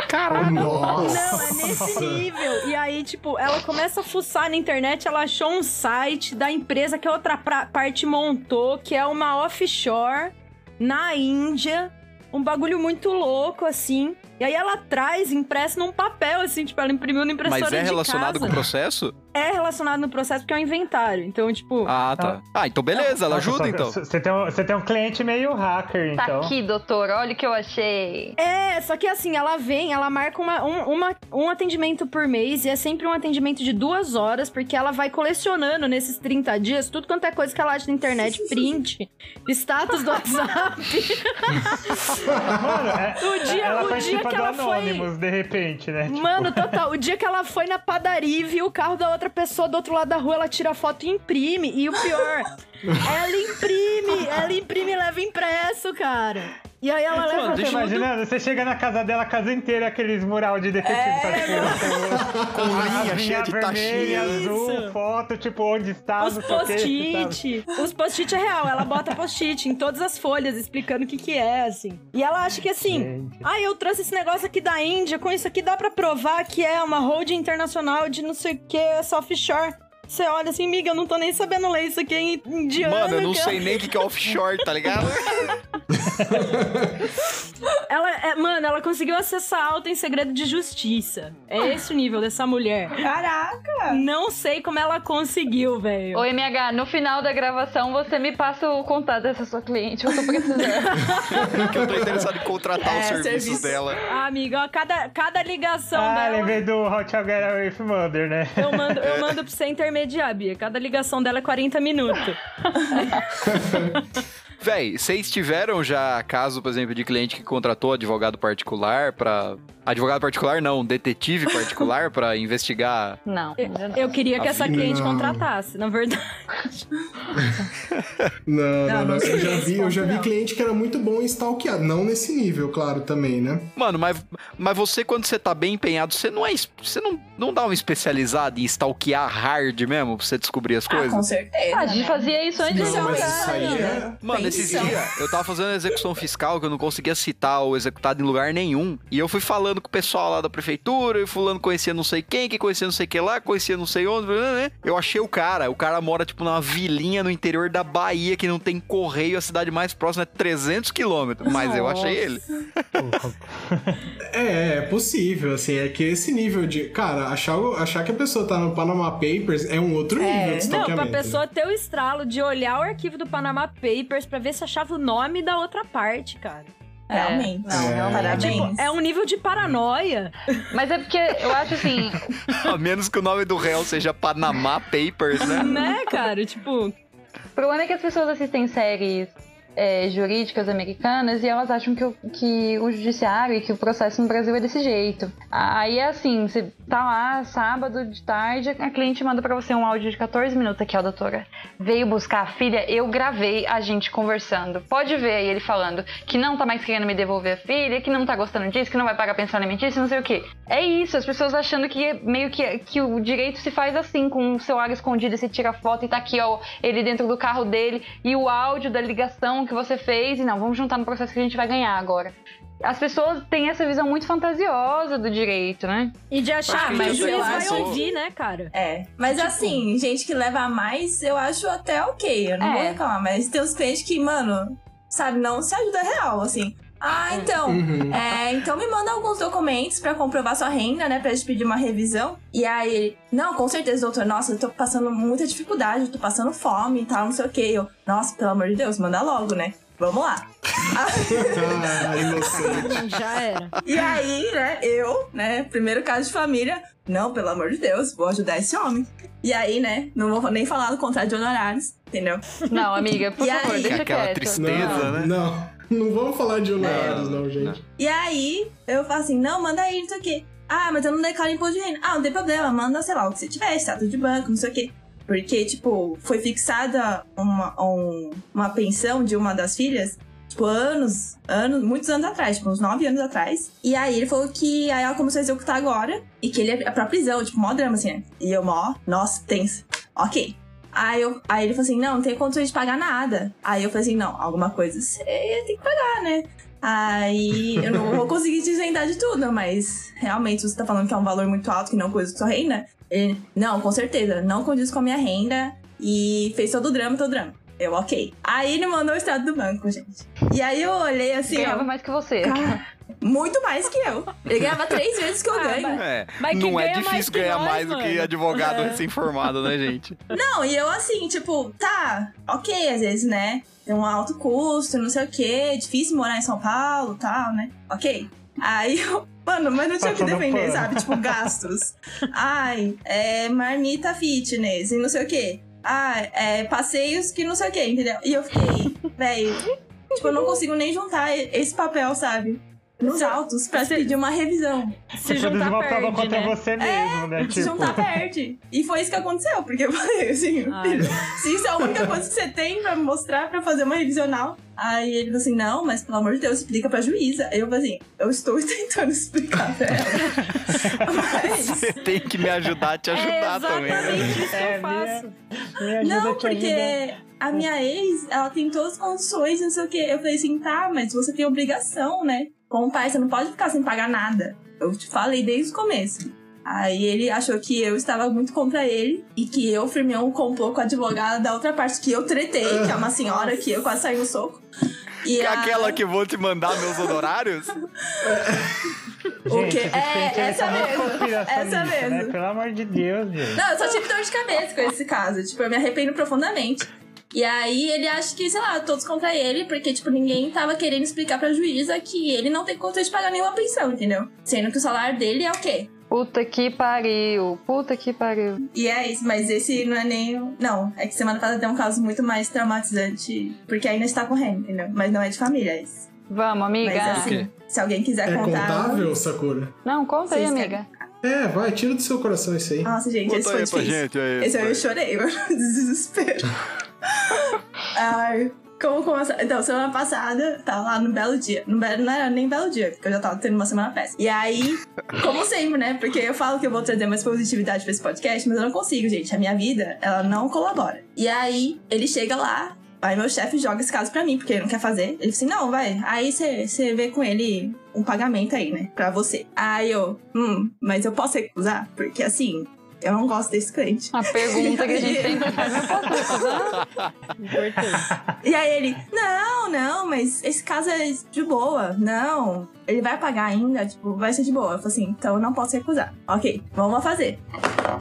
Caralho. Não, Nossa. é nesse nível. E aí, tipo, ela começa a fuçar na internet, ela achou um site da empresa que a outra parte montou, que é uma offshore na Índia. Um bagulho muito louco, assim. E aí ela traz impresso num papel, assim, tipo, ela imprimiu na impressora Mas é relacionado com o processo? É relacionado no processo porque é um inventário. Então, tipo... Ah, tá. Ah, então beleza, ela ajuda só- então. Você tem, um, você tem um cliente meio hacker, Tá então. aqui, doutor, olha o que eu achei. É, só que assim, ela vem, ela marca uma, um, uma- um atendimento por mês e é sempre um atendimento de duas horas, porque ela vai colecionando nesses 30 dias tudo quanto é coisa que ela acha na internet, print, status do WhatsApp. Mano, é- O dia- ela o dia participa que ela foi- de repente, né? Tipo, Mano, total, o dia que ela foi na padaria e viu o carro da outra pessoa do outro lado da rua, ela tira foto e imprime. E o pior, ela imprime, ela imprime e leva impresso, cara. E aí ela leva deixa eu- imaginando, você chega na casa dela, a casa inteira, aqueles mural de detetive, sabe? Com, Com linha cheia de vermelha, taxinha. azul, Isso. foto, tipo, onde está, Os post-it. Os post-it é real. Ela bota post-it em todas as folhas explicando o que que é, assim. E ela acha que assim, ah, eu trouxe esse negócio aqui da Índia, com isso aqui dá pra provar que é uma holding internacional de não sei o que, essa offshore. Você olha assim, miga, eu não tô nem sabendo ler isso aqui em indiano. Mano, eu não que sei nem o que que é offshore, tá ligado? Ela, é, mano, ela conseguiu acessar alta em segredo de justiça. É esse o nível dessa mulher. Caraca! Não sei como ela conseguiu, velho. Ô, MH, no final da gravação você me passa o contato dessa sua cliente, eu tô precisando. Porque eu tô interessado em contratar É, os serviços serviço. dela. Ah, amiga, ó, cada, cada ligação Ah, dela. lembrei do Hot Get Away with Mother, né? Eu mando, eu mando pra você intermediar, Bia. Cada ligação dela é 40 minutos. Véi, vocês tiveram já caso, por exemplo, de cliente que contratou advogado particular pra. Advogado particular não, detetive particular pra investigar. Não, Eu, não. eu queria que essa Não. cliente contratasse, na verdade. Não, não, Não, não. não Eu já vi, eu já vi não. cliente que era muito bom em stalkear. Não nesse nível, claro, também, né? Mano, mas, mas você, quando você tá bem empenhado, você não é. Você não, não dá uma especializada em stalkear hard mesmo pra você descobrir as Ah, coisas? com certeza. Ah, a gente né? fazia isso antes de Não, mas jogar. isso aí né? é... Mano, esses dias eu tava fazendo execução fiscal que eu não conseguia citar o executado em lugar nenhum. E eu fui falando com o pessoal lá da prefeitura, e fulano conhecia não sei quem, que conhecia não sei que lá, conhecia não sei onde. né? Eu achei o cara. O cara mora, tipo, numa vilinha no interior da Bahia que não tem correio. A cidade mais próxima é 300 quilômetros. Mas eu achei ele. É, é possível, assim, é que esse nível de. Cara, achar, achar que a pessoa tá no Panama Papers é um outro nível de Não, pra né? pessoa ter o estralo de olhar o arquivo do Panama Papers pra ver se achava o nome da outra parte, cara. Realmente. Não, É. realmente. Parabéns. Tipo, é um nível de paranoia. Mas é porque eu acho assim, A menos que o nome do réu seja Panama Papers, né? né, cara? Tipo, o problema é que as pessoas assistem séries é, jurídicas americanas e elas acham que o, que o judiciário e que o processo no Brasil é desse jeito. Aí é assim, você tá lá sábado de tarde, a cliente manda pra você um áudio de 14 minutos aqui, ó, doutora. Veio buscar a filha, eu gravei a gente conversando. Pode ver aí ele falando que não tá mais querendo me devolver a filha, que não tá gostando disso, que não vai pagar pensão alimentícia, não sei o quê. É isso, as pessoas achando que é meio que, que o direito se faz assim, com o celular escondido, você tira foto e tá aqui, ó, ele dentro do carro dele e o áudio da ligação que você fez e não, vamos juntar no processo que a gente vai ganhar agora. As pessoas têm essa visão muito fantasiosa do direito, né? e de achar Ah, que o mas juiz eu vai acho- ouvir, né, cara? É, mas assim, gente que leva a mais, eu acho até ok, eu não É. vou reclamar, mas tem uns clientes que, mano, sabe, não se ajuda real, assim. Ah, então, Uhum. é, então me manda alguns documentos pra comprovar sua renda, né, pra gente pedir uma revisão. E aí ele, não, com certeza, doutor, nossa, eu tô passando muita dificuldade, eu tô passando fome e tal, não sei o que. Eu, nossa, pelo amor de Deus, manda logo, né? Vamos lá. Ah, inocente. Já era. E aí, né, eu, né, primeiro caso de família, não, pelo amor de Deus, vou ajudar esse homem. E aí, né, não vou nem falar do contrato de honorários, entendeu? Não, amiga, por E favor, aí? deixa Aquela quieto. tristeza. Não, né? não. Não vamos falar de honorários, não, gente. E aí, eu falo assim, não, manda aí, não sei o quê. Ah, mas eu não declaro imposto de renda. Ah, não tem problema, manda, sei lá, o que você tiver, status de banco, não sei o quê. Porque, tipo, foi fixada uma, um- uma pensão de uma das filhas tipo, anos, anos, muitos anos atrás, tipo, uns nove anos atrás. E aí ele falou que aí ela começou a executar agora e que ele é pra prisão, tipo, mó drama, assim, né? E eu, mó, nossa, tenso. Ok. Aí, eu, aí ele falou assim: não, não tem condições de pagar nada. Aí eu falei assim: não, alguma coisa você tem que pagar, né? Aí eu não vou conseguir te isentar de tudo, mas realmente você tá falando que é um valor muito alto, que não coisa com sua renda. Ele, não, com certeza, não condiz com a minha renda. E fez todo o drama, todo o drama. Eu, ok. Aí ele mandou o extrato do banco, gente. E aí eu olhei assim, Ganhava ó, mais que você. cara, muito mais que eu. Ele ganhava três vezes que eu Ah, ganho. É, Mas não é difícil ganhar nós, mais do que advogado É. recém-formado, né, gente? Não, e eu assim, tipo, tá, ok, às vezes, né? Tem um alto custo, não sei o quê, difícil morar em São Paulo e tal, né? Ok. Aí eu. Mano, mas não tinha o que Passando defender, sabe? Tipo, gastos. Ai, é marmita fitness e não sei o quê. Ah, é passeios que não sei o quê, entendeu? E eu fiquei, velho. Tipo, eu não consigo nem juntar esse papel, sabe? Nos autos pra pedir uma revisão. Se Você produz juntar uma prova perde, contra né? você mesmo, né? Se juntar, perde. E foi isso que aconteceu, porque eu falei assim, Ai. se isso é a única coisa que você tem pra me mostrar pra fazer uma revisional. Aí ele falou assim, não, mas pelo amor de Deus, explica pra juíza. Aí eu falei assim, eu estou tentando explicar pra ela. mas... Você tem que me ajudar a te ajudar é também. né? exatamente isso que É, eu faço. Me ajuda Não, porque a minha ex, ela tem todas as condições, não sei o quê. Eu falei assim, tá, mas você tem obrigação, né? Como pai, você não pode ficar sem pagar nada. Eu te falei desde o começo. Aí ele achou que eu estava muito contra ele e que eu firmei um complô com a advogada da outra parte que eu tretei, que é uma senhora que eu quase saí no soco. E Que é a- Aquela que vou te mandar meus honorários? O quê? É, que essa mesmo. Essa Né? mesmo. Pelo amor de Deus, gente. Não, eu só tive dor de cabeça com esse caso. Tipo, eu me arrependo profundamente. E aí ele acha que, sei lá, todos contra ele, porque, tipo, ninguém tava querendo explicar pra juíza que ele não tem condições de pagar nenhuma pensão, entendeu? Sendo que o salário dele é o quê? Puta que pariu. Puta que pariu. E é isso, mas esse não é nem. Não, é que semana passada tem um caso muito mais traumatizante, porque ainda está correndo, entendeu? Mas não é de família, é isso. Vamos, amiga. Mas assim, se alguém quiser É contar. contável, Sakura? Não, conta aí, amiga. É, vai, tira do seu coração isso aí. Nossa, gente, esse Conta foi aí pra difícil. gente aí. Esse aí eu chorei, mano. Desespero. Ai, como começar? Então, semana passada, tava lá no belo dia. No belo, não era nem belo dia, porque eu já tava tendo uma semana péssima. E aí, como sempre, né? Porque eu falo que eu vou trazer mais positividade pra esse podcast, mas eu não consigo, gente. A minha vida, ela não colabora. E aí, ele chega lá. Aí meu chefe joga esse caso pra mim, porque ele não quer fazer. Ele fala assim, não, vai. Aí você vê com ele um pagamento aí, né? Pra você. Aí eu, hum, mas eu posso recusar? Porque assim, eu não gosto desse cliente. A pergunta que a gente sempre faz, mas posso recusar? Importante. E aí ele, não, não, mas esse caso é de boa. Não, ele vai pagar ainda, tipo, vai ser de boa. Eu falei assim, então eu não posso recusar. Ok, vamos lá fazer.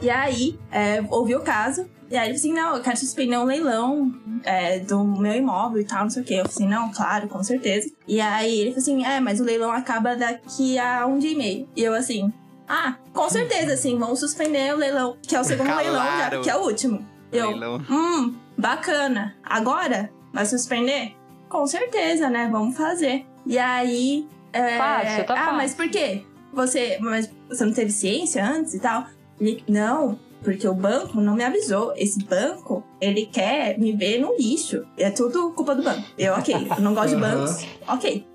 E aí, é, ouvi o caso. E aí ele falou assim, não, eu quero suspender um leilão é, do meu imóvel e tal, não sei o quê. Eu falei assim, não, claro, com certeza. E aí ele falou assim, é, mas o leilão acaba daqui a um dia e meio. E eu assim, ah, com certeza, sim, vamos suspender o leilão, que é o segundo Claro. leilão, já, que é o último. Eu, Leilão. Hum, bacana. Agora? Vai suspender? Com certeza, né? Vamos fazer. E aí. É... Fácil, tá ah, fácil. mas por quê? Você. Mas você não teve ciência antes e tal? Ele, não, porque o banco não me avisou. Esse banco, ele quer me ver no lixo. É tudo culpa do banco. Eu, ok, eu não gosto de bancos. Ok.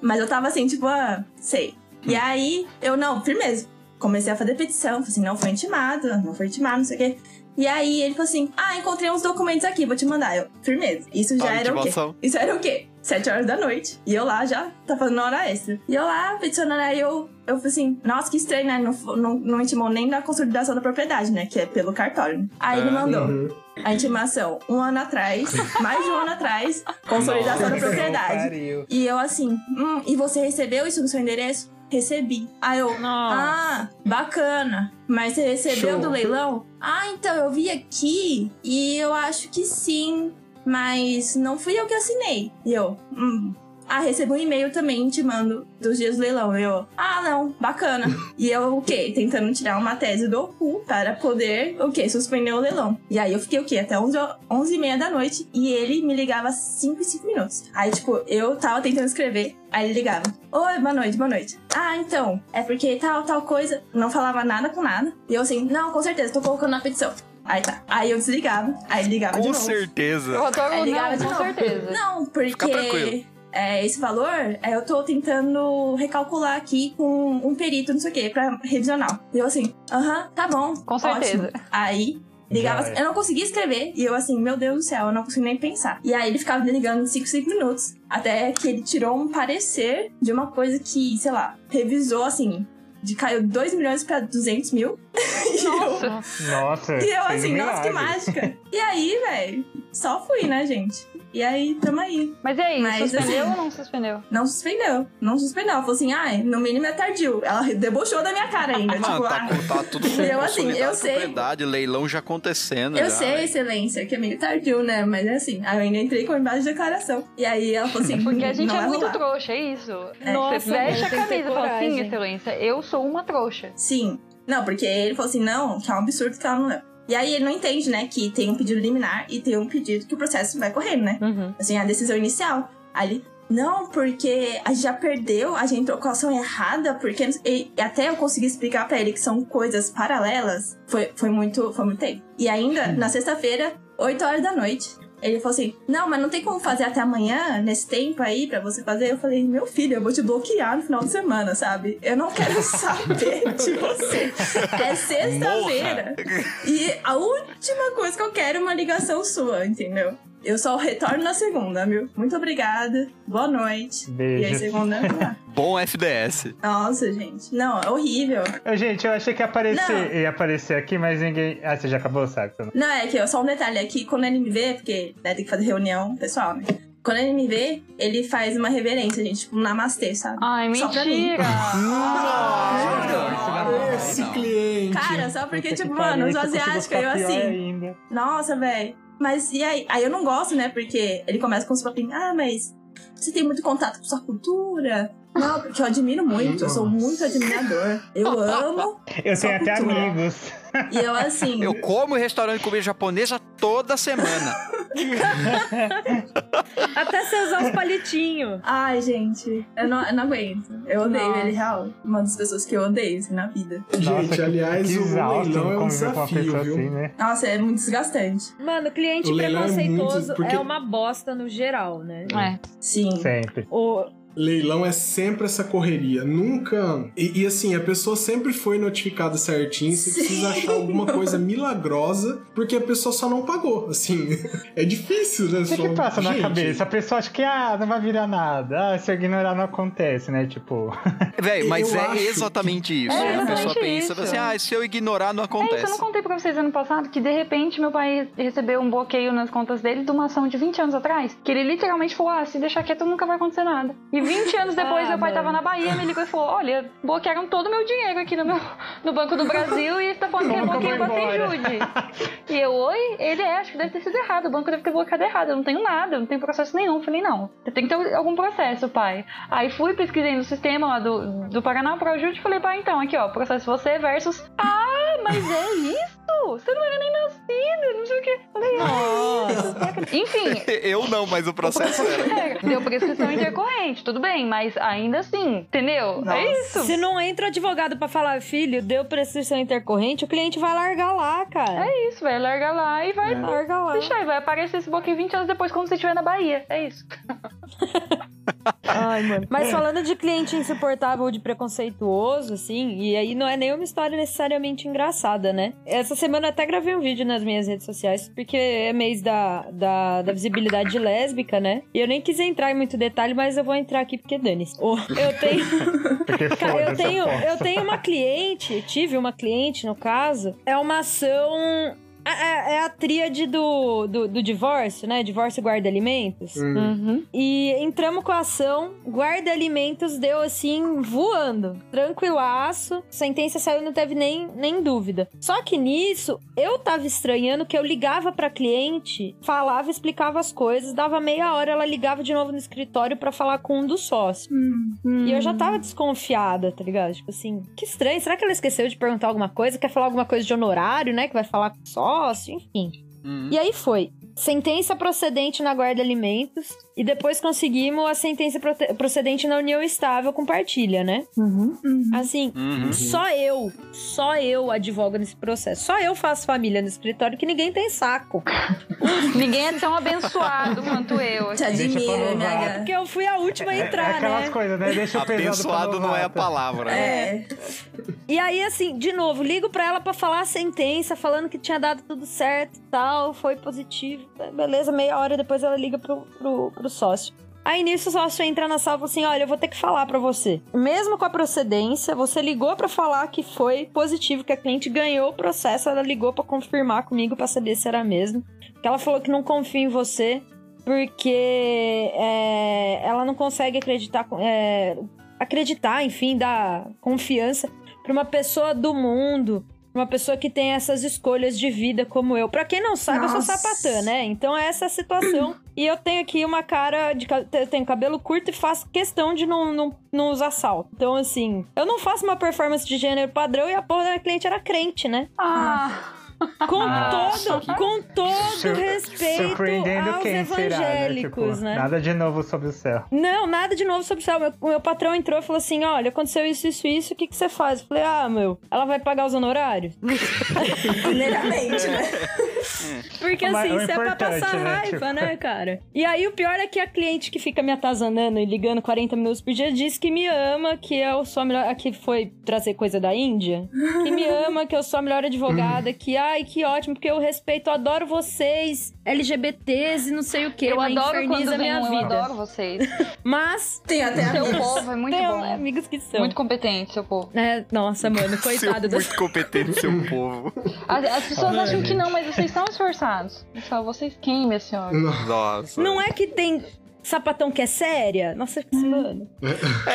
Mas eu tava assim, tipo, ah, sei. E aí, eu, não, firmeza. Comecei a fazer petição. Falei assim, não foi intimado, não foi intimado, não sei o quê. E aí ele falou assim: Ah, encontrei uns documentos aqui, vou te mandar. Eu, firmeza. Isso já Tá, era o quê? intimação. Isso era o quê? Sete horas da noite. E eu lá já tá fazendo hora extra. E eu lá, peticionando, aí eu, eu falei assim, nossa, que estranho, né? Não, não, não intimou nem da consolidação da propriedade, né? Que é pelo cartório. Aí ele Ah. mandou Uhum. a intimação um ano atrás, mais de um ano atrás, consolidação da propriedade. E eu assim, hum, e você recebeu isso no seu endereço? Recebi. Aí eu, Nossa. ah, bacana. Mas você recebeu Show. do leilão? Ah, então eu vi aqui e eu acho que sim, mas não fui eu que assinei. E eu, hum. Ah, recebi um e-mail também intimando dos dias do leilão. Eu, ah, não, bacana. e eu, o quê? Tentando tirar uma tese do OCU para poder, o quê? Suspender o leilão. E aí eu fiquei o quê? Até 11, ho- 11 e meia da noite. E ele me ligava 5 e 5 minutos. Aí, tipo, eu tava tentando escrever. Aí ele ligava. Oi, boa noite, boa noite. Ah, então, é porque tal, tal coisa. Não falava nada com nada. E eu assim, não, com certeza, tô colocando na petição. Aí tá. Aí eu desligava. Aí ligava de Com novo. certeza. Eu tô Aí ligava não, de com novo. certeza. Não, Fica tranquilo. É, esse valor, é, eu tô tentando recalcular aqui com um perito, não sei o quê, pra revisionar. E eu assim, aham, tá bom. Com certeza. ótimo. Aí. Ligava, assim, eu não conseguia escrever, e eu assim, meu Deus do céu, eu não consigo nem pensar. E aí ele ficava me ligando em 5, 5 minutos. Até que ele tirou um parecer de uma coisa que, sei lá, revisou assim, de caiu 2 milhões pra 200 mil. E eu- Nossa. Nossa. e eu assim, nossa, que mágica. E aí, velho, só fui, né, gente? E aí, tamo aí. Mas e aí, Mas, suspendeu assim, ou não suspendeu? Não suspendeu. Não suspendeu. Ela falou assim, ai, no mínimo é tardio. Ela debochou da minha cara ainda. Mano, tipo, tá, ah, tá tudo Eu, assim, eu sei. propriedade, leilão já acontecendo. eu já, sei, velho. excelência, que é meio tardio, né? Mas é assim, aí eu ainda entrei com embaixo de declaração. E aí ela falou assim, Porque a gente não é muito rolar. trouxa, é isso. Nossa, Você veste a camisa e fala assim, excelência, eu sou uma trouxa. Sim. Não, porque ele falou assim, não, que é um absurdo que ela não leu. E aí ele não entende, né, que tem um pedido liminar e tem um pedido que o processo vai correndo, né? Uhum. assim, a decisão inicial. Ele, não, porque a gente já perdeu, a gente entrou com a ação errada, porque e até eu consegui explicar pra ele que são coisas paralelas, foi, foi muito, foi muito tempo. E ainda, na sexta-feira, 8 horas da noite, ele falou assim: Não, mas não tem como fazer até amanhã, nesse tempo aí, pra você fazer. Eu falei: Meu filho, eu vou te bloquear no final de semana, sabe? Eu não quero saber de você. É sexta-feira. E a última coisa que eu quero é uma ligação sua, entendeu? Eu só retorno na segunda, viu? Muito obrigada. Boa noite. E aí, Beijo. segunda. Bom FDS. Nossa, gente. Não, é horrível. Ô, Gente, eu achei que ia aparecer, Não. ia aparecer aqui, mas ninguém. Ah, você já acabou, sabe? Não, é que ó, só um detalhe aqui, quando ele me vê, porque né, tem que fazer reunião pessoal, né? Quando ele me vê, ele faz uma reverência, gente, tipo um namastê, sabe? Ai, Só pra mim. mentira! Ah, Esse cliente. Cara, só porque, tipo, mano, os asiáticos, eu assim. ainda. Nossa, velho. Mas e aí? Aí eu não gosto, né? Porque ele começa com os papinhos. Ah, mas você tem muito contato com sua cultura? Não, porque eu admiro muito. Eu sou muito admirador. Eu amo. Eu tenho até cultura. amigos. E eu, assim. Eu como em restaurante de comida japonesa toda semana. Até você usar os palitinhos. Ai, gente. Eu não, eu não aguento. Eu odeio Nossa. ele, real. Uma das pessoas que eu odeio, assim, na vida. Gente, Nossa, aliás, que o leilão é um desafio, pessoa viu? assim, né? Nossa, é muito desgastante. Mano, cliente é preconceituoso muito- é, porque- uma bosta no geral, né? É. Sim. Sempre. O, Leilão é sempre essa correria. Nunca. E, e, assim, a pessoa sempre foi notificada certinho. Você Sim. precisa achar alguma coisa milagrosa, porque a pessoa só não pagou. Assim, é difícil, né? O que, Só- que passa na Gente, cabeça? A pessoa acha que, ah, não vai virar nada. Ah, se eu ignorar não acontece, né? Tipo, Véi, mas Eu é exatamente isso. É a pessoa exatamente pensa isso. assim, ah, se eu ignorar não É isso, eu acontece. não contei pra vocês ano passado que de repente meu pai recebeu um bloqueio nas contas dele de uma ação de 20 anos atrás. Que ele literalmente falou: ah, se deixar quieto nunca vai acontecer nada. E 20 anos depois Ah, meu pai mano. tava na Bahia, me ligou e falou: olha, bloquearam todo o meu dinheiro aqui no, meu, no Banco do Brasil e tá falando que é que bloqueio pra embora? Senjude. E eu, oi? Ele é, acho que deve ter sido errado. O banco deve ter bloqueado errado. Eu não tenho nada, eu não tenho processo nenhum. Eu falei, não, você tem que ter algum processo, pai. Aí fui, pesquisei no sistema lá do, do Paraná Pro Ajude e falei, pai, então, aqui ó, processo você versus. Ah, mas é isso? Você não era nem nascido, não sei o quê. Falei, Nossa. enfim, Eu não, mas o processo era. é, deu prescrição intercorrente, tudo bem, mas ainda assim, entendeu? Nossa. É isso. Se não entra o advogado pra falar, filho, deu prescrição intercorrente, o cliente vai largar lá, cara. É isso, vai largar lá e vai Larga lá. deixar. E vai aparecer esse bloqueio 20 anos depois quando você estiver na Bahia. É isso. Ai, mano. Mas falando de cliente insuportável ou de preconceituoso, assim, e aí não é nenhuma história necessariamente engraçada, né? Essa semana eu até gravei um vídeo nas minhas redes sociais, porque é mês da, da, da visibilidade lésbica, né? E eu nem quis entrar em muito detalhe, mas eu vou entrar aqui porque dane-se. Oh, eu tenho. porque Cara, eu tenho, posso. eu tenho uma cliente, tive uma cliente, no caso, é uma ação. É, é a tríade do, do, do divórcio, né? Divórcio e guarda-alimentos. Hum. Uhum. E entramos com a ação, guarda-alimentos deu assim, voando, tranquilaço. Sentença saiu, não teve nem, nem dúvida. Só que nisso, eu tava estranhando que eu ligava pra cliente, falava, explicava as coisas, dava meia hora, ela ligava de novo no escritório pra falar com um dos sócios. E eu já tava desconfiada, tá ligado? Tipo assim, que estranho. Será que ela esqueceu de perguntar alguma coisa? Quer falar alguma coisa de honorário, né? Que vai falar com o sócio, enfim. Uhum. E aí foi. sentença procedente na guarda alimentos e depois conseguimos a sentença procedente na união estável com partilha, né? Assim, Uhum. só eu, só eu advogo nesse processo. Só eu faço família no escritório que ninguém tem saco. Ninguém é tão abençoado quanto eu. Te assim. Pra admiro, provar. MH. Porque eu fui a última a É, entrar, é aquelas né? coisas, né? Deixa Abençoado não é a palavra. né? É. E aí, assim, de novo, ligo pra ela pra falar a sentença, falando que tinha dado tudo certo e tal, foi positivo. Beleza, meia hora depois ela liga pro, pro, pro sócio. Aí nisso o sócio entra na sala e fala assim: Olha, eu vou ter que falar pra você. Mesmo com a procedência, você ligou pra falar que foi positivo, que a cliente ganhou o processo, ela ligou pra confirmar comigo pra saber se era mesmo. Que ela falou que não confia em você porque é, ela não consegue acreditar, é, acreditar, enfim, dar confiança pra uma pessoa do mundo, uma pessoa que tem essas escolhas de vida como eu. Pra quem não sabe, eu sou Nossa. sapatã, né? Então é essa a situação. e eu tenho aqui uma cara de eu tenho cabelo curto e faço questão de não, não, não usar salto. Então, assim, eu não faço uma performance de gênero padrão e a porra da minha cliente era crente, né? Ah, Com Nossa, todo, com todo Sur- respeito Surpreendendo aos quem será, né? evangélicos, Tipo, né? Nada de novo sob o céu. Não, nada de novo sobre o céu. Meu, o meu patrão entrou e falou assim: olha, aconteceu isso, isso, isso, o que, que você faz? Eu falei, ah, meu, ela vai pagar os honorários? Primeiramente, né? Porque Mas assim, o isso é pra passar né, raiva, tipo- né, cara? E aí o pior é que a cliente que fica me atazanando e ligando 40 minutos por dia diz que me ama, que eu sou a melhor. Aqui foi trazer coisa da Índia. Que me ama, que eu sou a melhor advogada, que ai, que ótimo, porque eu respeito, eu adoro vocês, LGBTs e não sei o que. eu ela adoro quando a vem minha um, eu vida. adoro vocês. Mas Tem até Seu amigos. povo é muito tem bom. amigos que são. Muito competente, seu povo. É, nossa, mano, Seu, coitado das muito competente, seu povo. As, as pessoas acham que não, mas vocês são esforçados. Falo, vocês quem, minha senhora? Nossa. Não é que tem sapatão que é séria? Nossa, mano.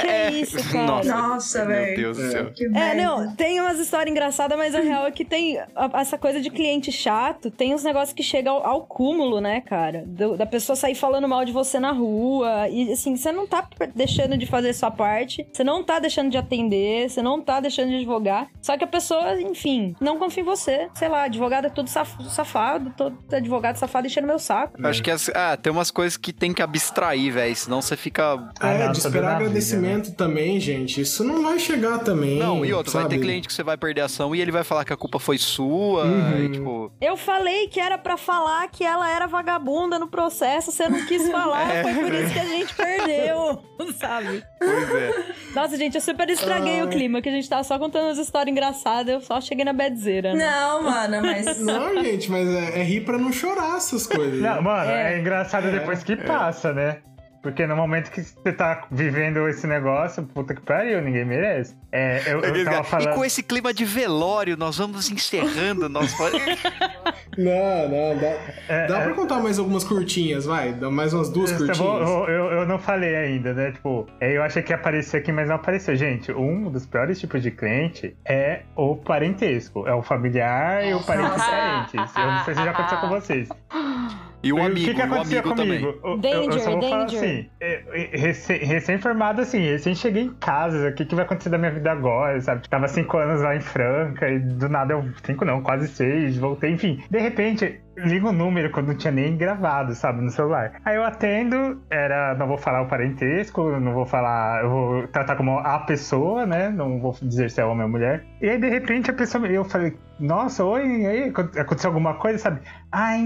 Que é isso, cara? Nossa, Nossa, meu velho. Deus do céu. Que É, não, tem umas histórias engraçadas, mas a real é que tem essa coisa de cliente chato, tem uns negócios que chegam ao, ao cúmulo, né, cara? Do- da pessoa sair falando mal de você na rua. E assim, você não tá deixando de fazer sua parte, você não tá deixando de atender, você não tá deixando de advogar. Só que a pessoa, enfim, não confia em você. Sei lá, advogado é tudo saf- safado, todo advogado safado enchendo meu saco. Eu Acho que as- ah, tem umas coisas que tem que abstrair, velho. Senão você fica. Ah, É, não, de esperar na vida, agradecimento também, gente. Isso não vai chegar também. Não, e outra, vai sabe? ter cliente que você vai perder a ação e ele vai falar que a culpa foi sua. Uhum. E, tipo, Eu falei que era pra falar que ela era vagabunda no processo, você não quis falar, É. foi por isso que a gente perdeu, sabe? pois é. Nossa, gente, eu super estraguei o clima, que a gente tava só contando umas histórias engraçadas, eu só cheguei na bedzeira, né? Não, mano, mas. Não, gente, mas é, é rir pra não chorar essas coisas. Não, mano, é, É. engraçado depois que passa, né? Porque no momento que você tá vivendo esse negócio, puta que pariu, ninguém merece. É, eu, eu tava E falando. com esse clima de velório, nós vamos encerrando nosso. Não, não, dá, É, dá é. pra contar mais algumas curtinhas, vai? Dá mais umas duas curtinhas. eu, eu- eu não falei ainda, né? Tipo, é, eu achei que ia aparecer aqui, mas não apareceu. Gente, um dos piores tipos de cliente é o parentesco. É o familiar e o parente parentes. Eu não sei se já aconteceu com vocês. E o E amigo, o que, que o acontecia amigo também. comigo? Eu- eu, Danger, eu só vou falar danger. assim, é, é, recém- recém-formado assim, recém cheguei em casa, o que, que vai acontecer da minha vida agora, sabe? Tava cinco anos lá em Franca e do nada eu, cinco não, quase seis, voltei, enfim. De repente, liga o número quando não tinha nem gravado, sabe, no celular. Aí eu atendo, era, não vou falar o parentesco, não vou falar, eu vou tratar como a pessoa, né? Não vou dizer se é homem ou mulher. E aí, de repente, a pessoa, eu falei, nossa, oi, e aí, aconteceu alguma coisa, sabe? Ah,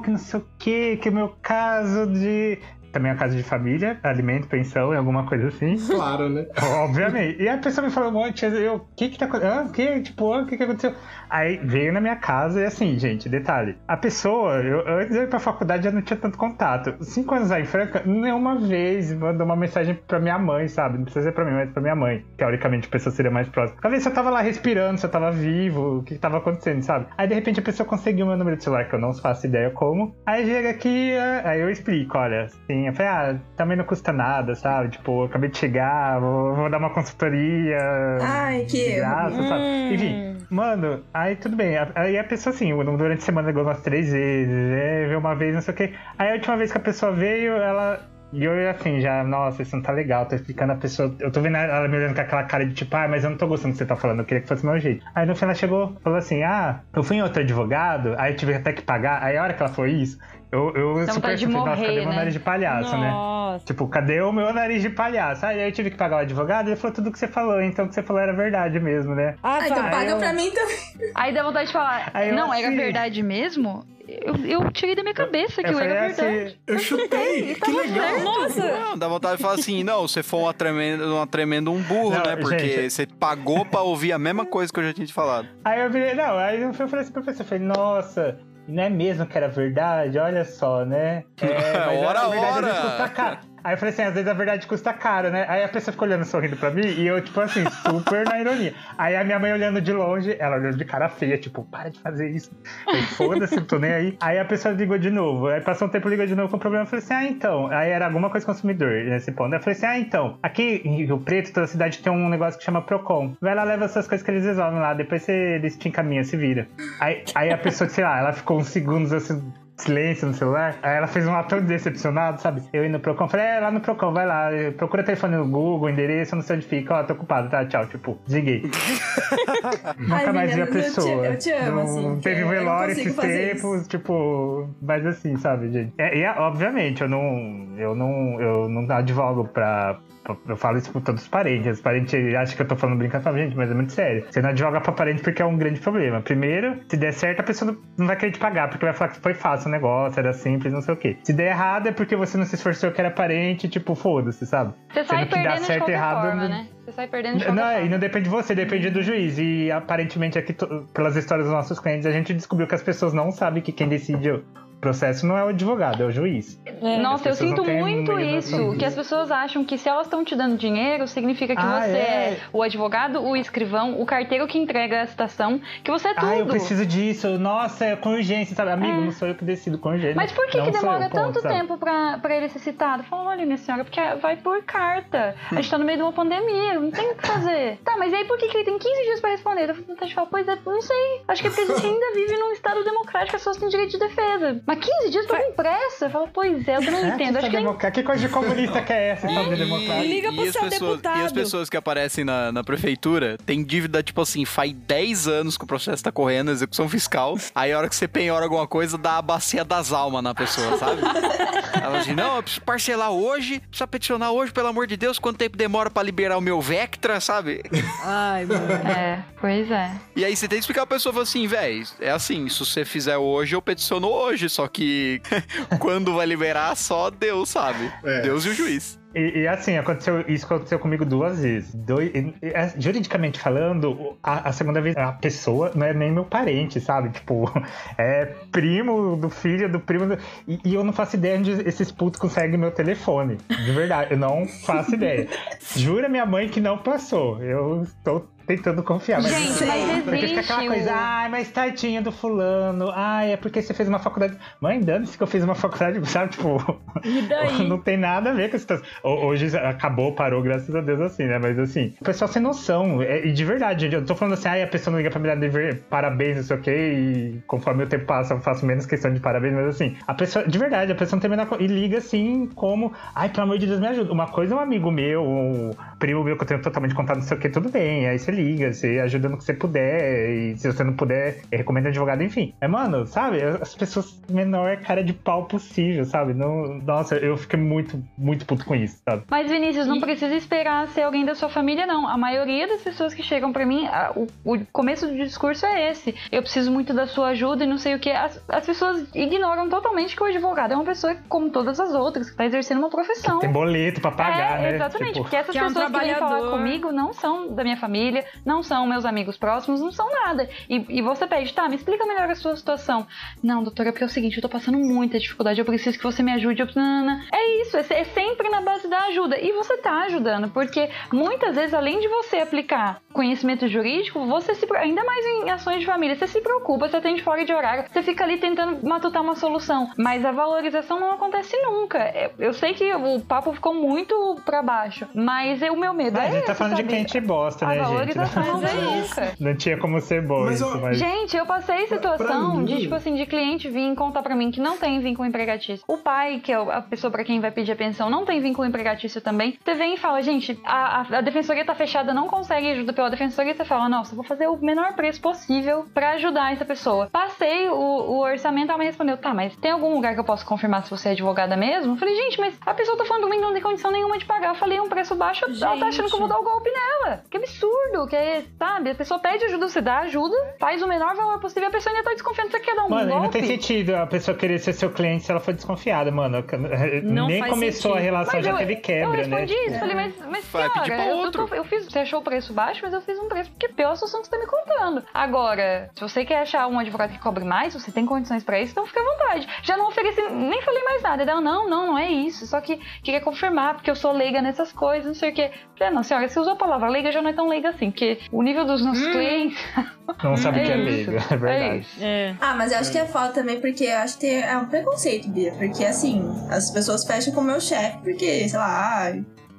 que não sei o que, que o meu caso de. Também é um caso de família, alimento, pensão e alguma coisa assim. Claro, né? Obviamente. E a pessoa me falou um monte, eu, o que que tá acontecendo? Ah, o que? Tipo, ah, o que que aconteceu? Aí veio na minha casa e assim, gente, detalhe. A pessoa, eu, antes de eu ir pra faculdade já não tinha tanto contato. Cinco anos em Franca, nenhuma vez mandou uma mensagem pra minha mãe, sabe? Não precisa ser pra mim, mas pra minha mãe. Teoricamente a pessoa seria mais próxima. Pra ver se eu tava lá respirando, se eu tava vivo, o que que tava acontecendo, sabe? Aí de repente a pessoa conseguiu meu número de celular, que eu não faço ideia como. Aí chega aqui, ah, aí eu explico, olha, assim, eu falei, ah, também não custa nada, sabe? Tipo, eu acabei de chegar, vou, vou dar uma consultoria. Ai, que graça, sabe? Hum. Enfim, mano, aí tudo bem. Aí a pessoa, assim, durante a semana ligou umas três vezes, é, veio uma vez, não sei o quê. Aí a última vez que a pessoa veio, ela E eu, assim, já, nossa, isso não tá legal, tô explicando a pessoa. Eu tô vendo ela me olhando com aquela cara de tipo, ah, mas eu não tô gostando do que você tá falando, eu queria que fosse do meu jeito. Aí no final ela chegou, falou assim, ah, eu fui em outro advogado, aí eu tive até que pagar. Aí a hora que ela falou isso, eu, eu vontade super de falei, nossa, cadê meu né? nariz de palhaço, né? Nossa. Tipo, cadê o meu nariz de palhaço? Aí eu tive que pagar o advogado, ele falou tudo que você falou, então o que você falou era verdade mesmo, né? Ah, Ah, então tá. paga eu- pra mim também. Aí dá vontade de falar, Aí não, era assim- verdade mesmo? Eu, eu tirei da minha cabeça que eu eu era assim, verdade. Eu chutei, que legal. Nossa! Não, dá vontade de falar assim, não, você foi uma tremenda, uma tremenda um burro, Não, né? Porque gente. você pagou pra ouvir a mesma coisa que eu já tinha te falado. Aí eu virei, não, aí eu falei assim pro professor, eu falei, nossa, não é mesmo que era verdade? Olha só, né? É, mas Ora, verdade ora! vezes custa caro. Aí eu falei assim, às vezes a verdade custa caro, né? Aí a pessoa ficou olhando, sorrindo pra mim, e eu, tipo assim, super na ironia. Aí a minha mãe olhando de longe, ela olhando de cara feia, tipo, para de fazer isso. Foda-se, tô nem aí. Aí a pessoa ligou de novo. Aí passou um tempo, ligou de novo com problema. Eu falei assim, ah, então. Aí era alguma coisa consumidor nesse ponto. Aí eu falei assim, ah, então. Aqui em Rio Preto, toda cidade tem um negócio que chama Procon. Vai lá, leva essas coisas que eles resolvem lá. Depois você, eles te encaminham, se vira. Aí, aí a pessoa, sei lá, ela ficou uns segundos assim. Silêncio no celular. Aí ela fez um ato decepcionado, sabe? Eu indo no Procon, falei, é, lá no Procon, vai lá, procura telefone no Google, endereço, não sei onde fica, ó, tô ocupado, tá, tchau, tipo, desliguei. Nunca Ai, mais vi a menina, eu te- pessoa. eu te amo, não, assim, Não teve velório esses tempos, tipo, mas assim, sabe, gente? É, e é, obviamente, eu não, eu não, eu não advogo pra. Eu falo isso pra todos os parentes. Os parentes acham que eu tô falando brincando, falam, gente, mas é muito sério. Você não advoga pra parente porque é um grande problema. Primeiro, se der certo, a pessoa não- vai querer te pagar, porque vai falar que foi fácil o negócio, era simples, não sei o quê. Se der errado, é porque você não se esforçou que era parente, tipo, foda-se, sabe? Você sai que dá perdendo de certo qualquer e errado, forma, não- né? Você sai perdendo de Não, e forma. não depende de você, depende do juiz. E aparentemente aqui, pelas histórias dos nossos clientes, a gente descobriu que as pessoas não sabem que quem decide processo não é o advogado, é o juiz. É. Nossa, eu sinto muito isso. Que as pessoas acham que se elas estão te dando dinheiro, significa que Ah, você é. é? o advogado, o escrivão, o carteiro que entrega a citação, que você é tudo. Ah, eu preciso disso. Nossa, é com urgência, sabe? Amigo, É. não sou eu que decido com urgência. Mas por que, que demora eu, ponto, tanto sabe? tempo pra, pra ele ser citado? Fala, olha, minha senhora, porque vai por carta. A gente tá no meio de uma pandemia, não tem o que fazer. Tá, mas e aí por que, que ele tem 15 dias pra responder? Eu falar, pois é, não sei. Acho que é porque a gente ainda vive num estado democrático, as pessoas têm direito de defesa. Mas 15 dias pra com pressa? Fala, pois é, eu não É, entendo. que, Acho que democ... que coisa de comunista que é essa, sabe? Liga pro e, as seu pessoas, deputado. e as pessoas que aparecem na, na prefeitura têm dívida, tipo assim, faz 10 anos que o processo tá correndo, execução fiscal. Aí a hora que você penhora alguma coisa, dá a bacia das almas na pessoa, sabe? Ela assim, não, eu preciso parcelar hoje, precisa peticionar hoje, pelo amor de Deus, quanto tempo demora pra liberar o meu Vectra, sabe? Ai, mano. É, pois é. E aí você tem que explicar pra pessoa, assim, véi, é assim, se você fizer hoje, eu peticiono hoje, só que quando vai liberar, só Deus sabe. É. Deus e o juiz. E, e, assim, aconteceu, isso aconteceu comigo duas vezes. Doi- e- e, é, juridicamente falando, a, a segunda vez a pessoa não é nem meu parente, sabe? Tipo, é primo do filho do primo. do- e, e eu não faço ideia onde esses putos conseguem meu telefone. De verdade, eu não faço ideia. Jura minha mãe que não passou. Eu estou tentando confiar. Mas Gente, mas porque fica aquela existe coisa, ai, mas tadinha do fulano. Ai, é porque você fez uma faculdade. Mãe, dane-se que eu fiz uma faculdade, sabe? Tipo, E daí? não tem nada a ver com a situação. Ho- Hoje acabou, parou, graças a Deus, assim, né? Mas assim, o pessoal sem noção. É- E de verdade, eu tô falando assim, ai, a pessoa não liga pra me dar dever, parabéns, não sei o quê, e conforme o tempo passa, eu faço menos questão de parabéns, mas assim, a pessoa, de verdade, a pessoa não tem menor E liga assim, como, ai, pelo amor de Deus, me ajuda. Uma coisa é um amigo meu, um primo meu que eu tenho totalmente contato, não sei o quê, tudo bem. Aí você liga, você ajuda no que você puder, e se você não puder, recomenda advogado, enfim. É, mano, sabe? As pessoas menor cara de pau possível, sabe? Não, nossa, eu fiquei muito, muito puto com isso, sabe? Mas, Vinícius, não precisa esperar ser alguém da sua família, não. A maioria das pessoas que chegam pra mim, a- o, o começo do discurso é esse. Eu preciso muito da sua ajuda e não sei o que. As, as pessoas ignoram totalmente que o advogado é uma pessoa como todas as outras, que tá exercendo uma profissão. Tem boleto pra pagar, é, né? exatamente, Tipo, porque essas Que é um pessoas que vêm falar comigo não são da minha família, não são meus amigos próximos, não são nada. E, e você pede, tá, me explica melhor a sua situação. Não, doutora, porque é o seguinte, eu tô passando muita dificuldade, eu preciso que você me ajude. Eu... É isso, é, é sempre na base da ajuda. E você tá ajudando, porque muitas vezes, além de você aplicar conhecimento jurídico, você se. Ainda mais em ações de família, você se preocupa, você atende fora de horário, você fica ali tentando matutar uma solução. Mas a valorização não acontece nunca. É, Eu sei que o papo ficou muito pra baixo, mas é o meu medo é a gente tá falando de sabe? quem a gente bosta, né, gente? Valorização situação Mas é maluca. Não tinha como ser bom Mas, isso, mas. Gente, eu passei situação de, tipo assim, de cliente vir contar pra mim que não tem vínculo empregatício. O pai, que é a pessoa pra quem vai pedir a pensão, não tem vínculo empregatício também. Você vem e fala, gente, a, a, a defensoria tá fechada, não consegue ajuda pela defensoria. Você fala, nossa, eu vou fazer o menor preço possível pra ajudar essa pessoa. Passei o, o orçamento, ela me respondeu, tá, mas tem algum lugar que eu posso confirmar se você é advogada mesmo? Eu falei, gente, mas a pessoa tá falando pra mim que não tem condição nenhuma de pagar. Eu falei um preço baixo, ela tá achando que eu vou dar o golpe nela. Que absurdo, que é, sabe? A pessoa pede ajuda, você dá ajuda, faz o menor valor possível, a pessoa ainda tá desconfiando que você quer dar um Mano, golpe. não tem sentido a pessoa querer ser seu cliente se ela for desconfiada, mano. Não Nem faz começou a sentido. relação, Mas já eu, teve quebra, eu né? respondi Tipo, isso, falei, mas, mas Vai pedir cara, pra eu, tô- eu fiz, você achou o preço baixo, mas eu fiz um preço porque pela situação que você tá me contando. Agora, se você quer achar um advogado que cobre mais, você tem condições pra isso, então fica à vontade. Já não ofereci, nem falei mais nada. Ela, não, não, não é isso, só que queria confirmar, porque eu sou leiga nessas coisas, não sei o quê. Falei, não, senhora, você usou a palavra leiga, já não é tão leiga assim, porque o nível dos nossos clientes... Não sabe o que é isso, leigo, é verdade. isso. É. Ah, mas eu acho que é falta também, porque eu acho que é um preconceito, Bia. Porque assim, as pessoas fecham com o meu chefe, porque, sei lá, ah,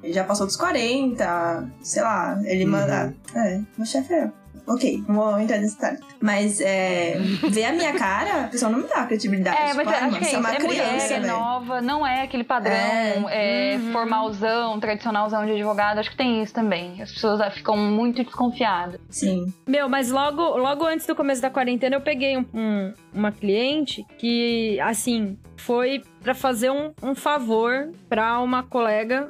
ele já passou dos 40, sei lá, ele Uhum. manda. É, meu chefe é. Ok, não vou entrar nesse detalhe. Mas é, ver a minha cara, a pessoa não me dá credibilidade. É, Tipo, mas ah, acho mano, que é isso. é uma É mulher, criança, é velho. nova, não é aquele padrão É. é, formalzão, tradicionalzão de advogado. Acho que tem isso também. As pessoas ah, ficam muito desconfiadas. Sim. Meu, mas logo, logo antes do começo da quarentena eu peguei um- um- uma cliente que, assim, foi pra fazer um, um favor pra uma colega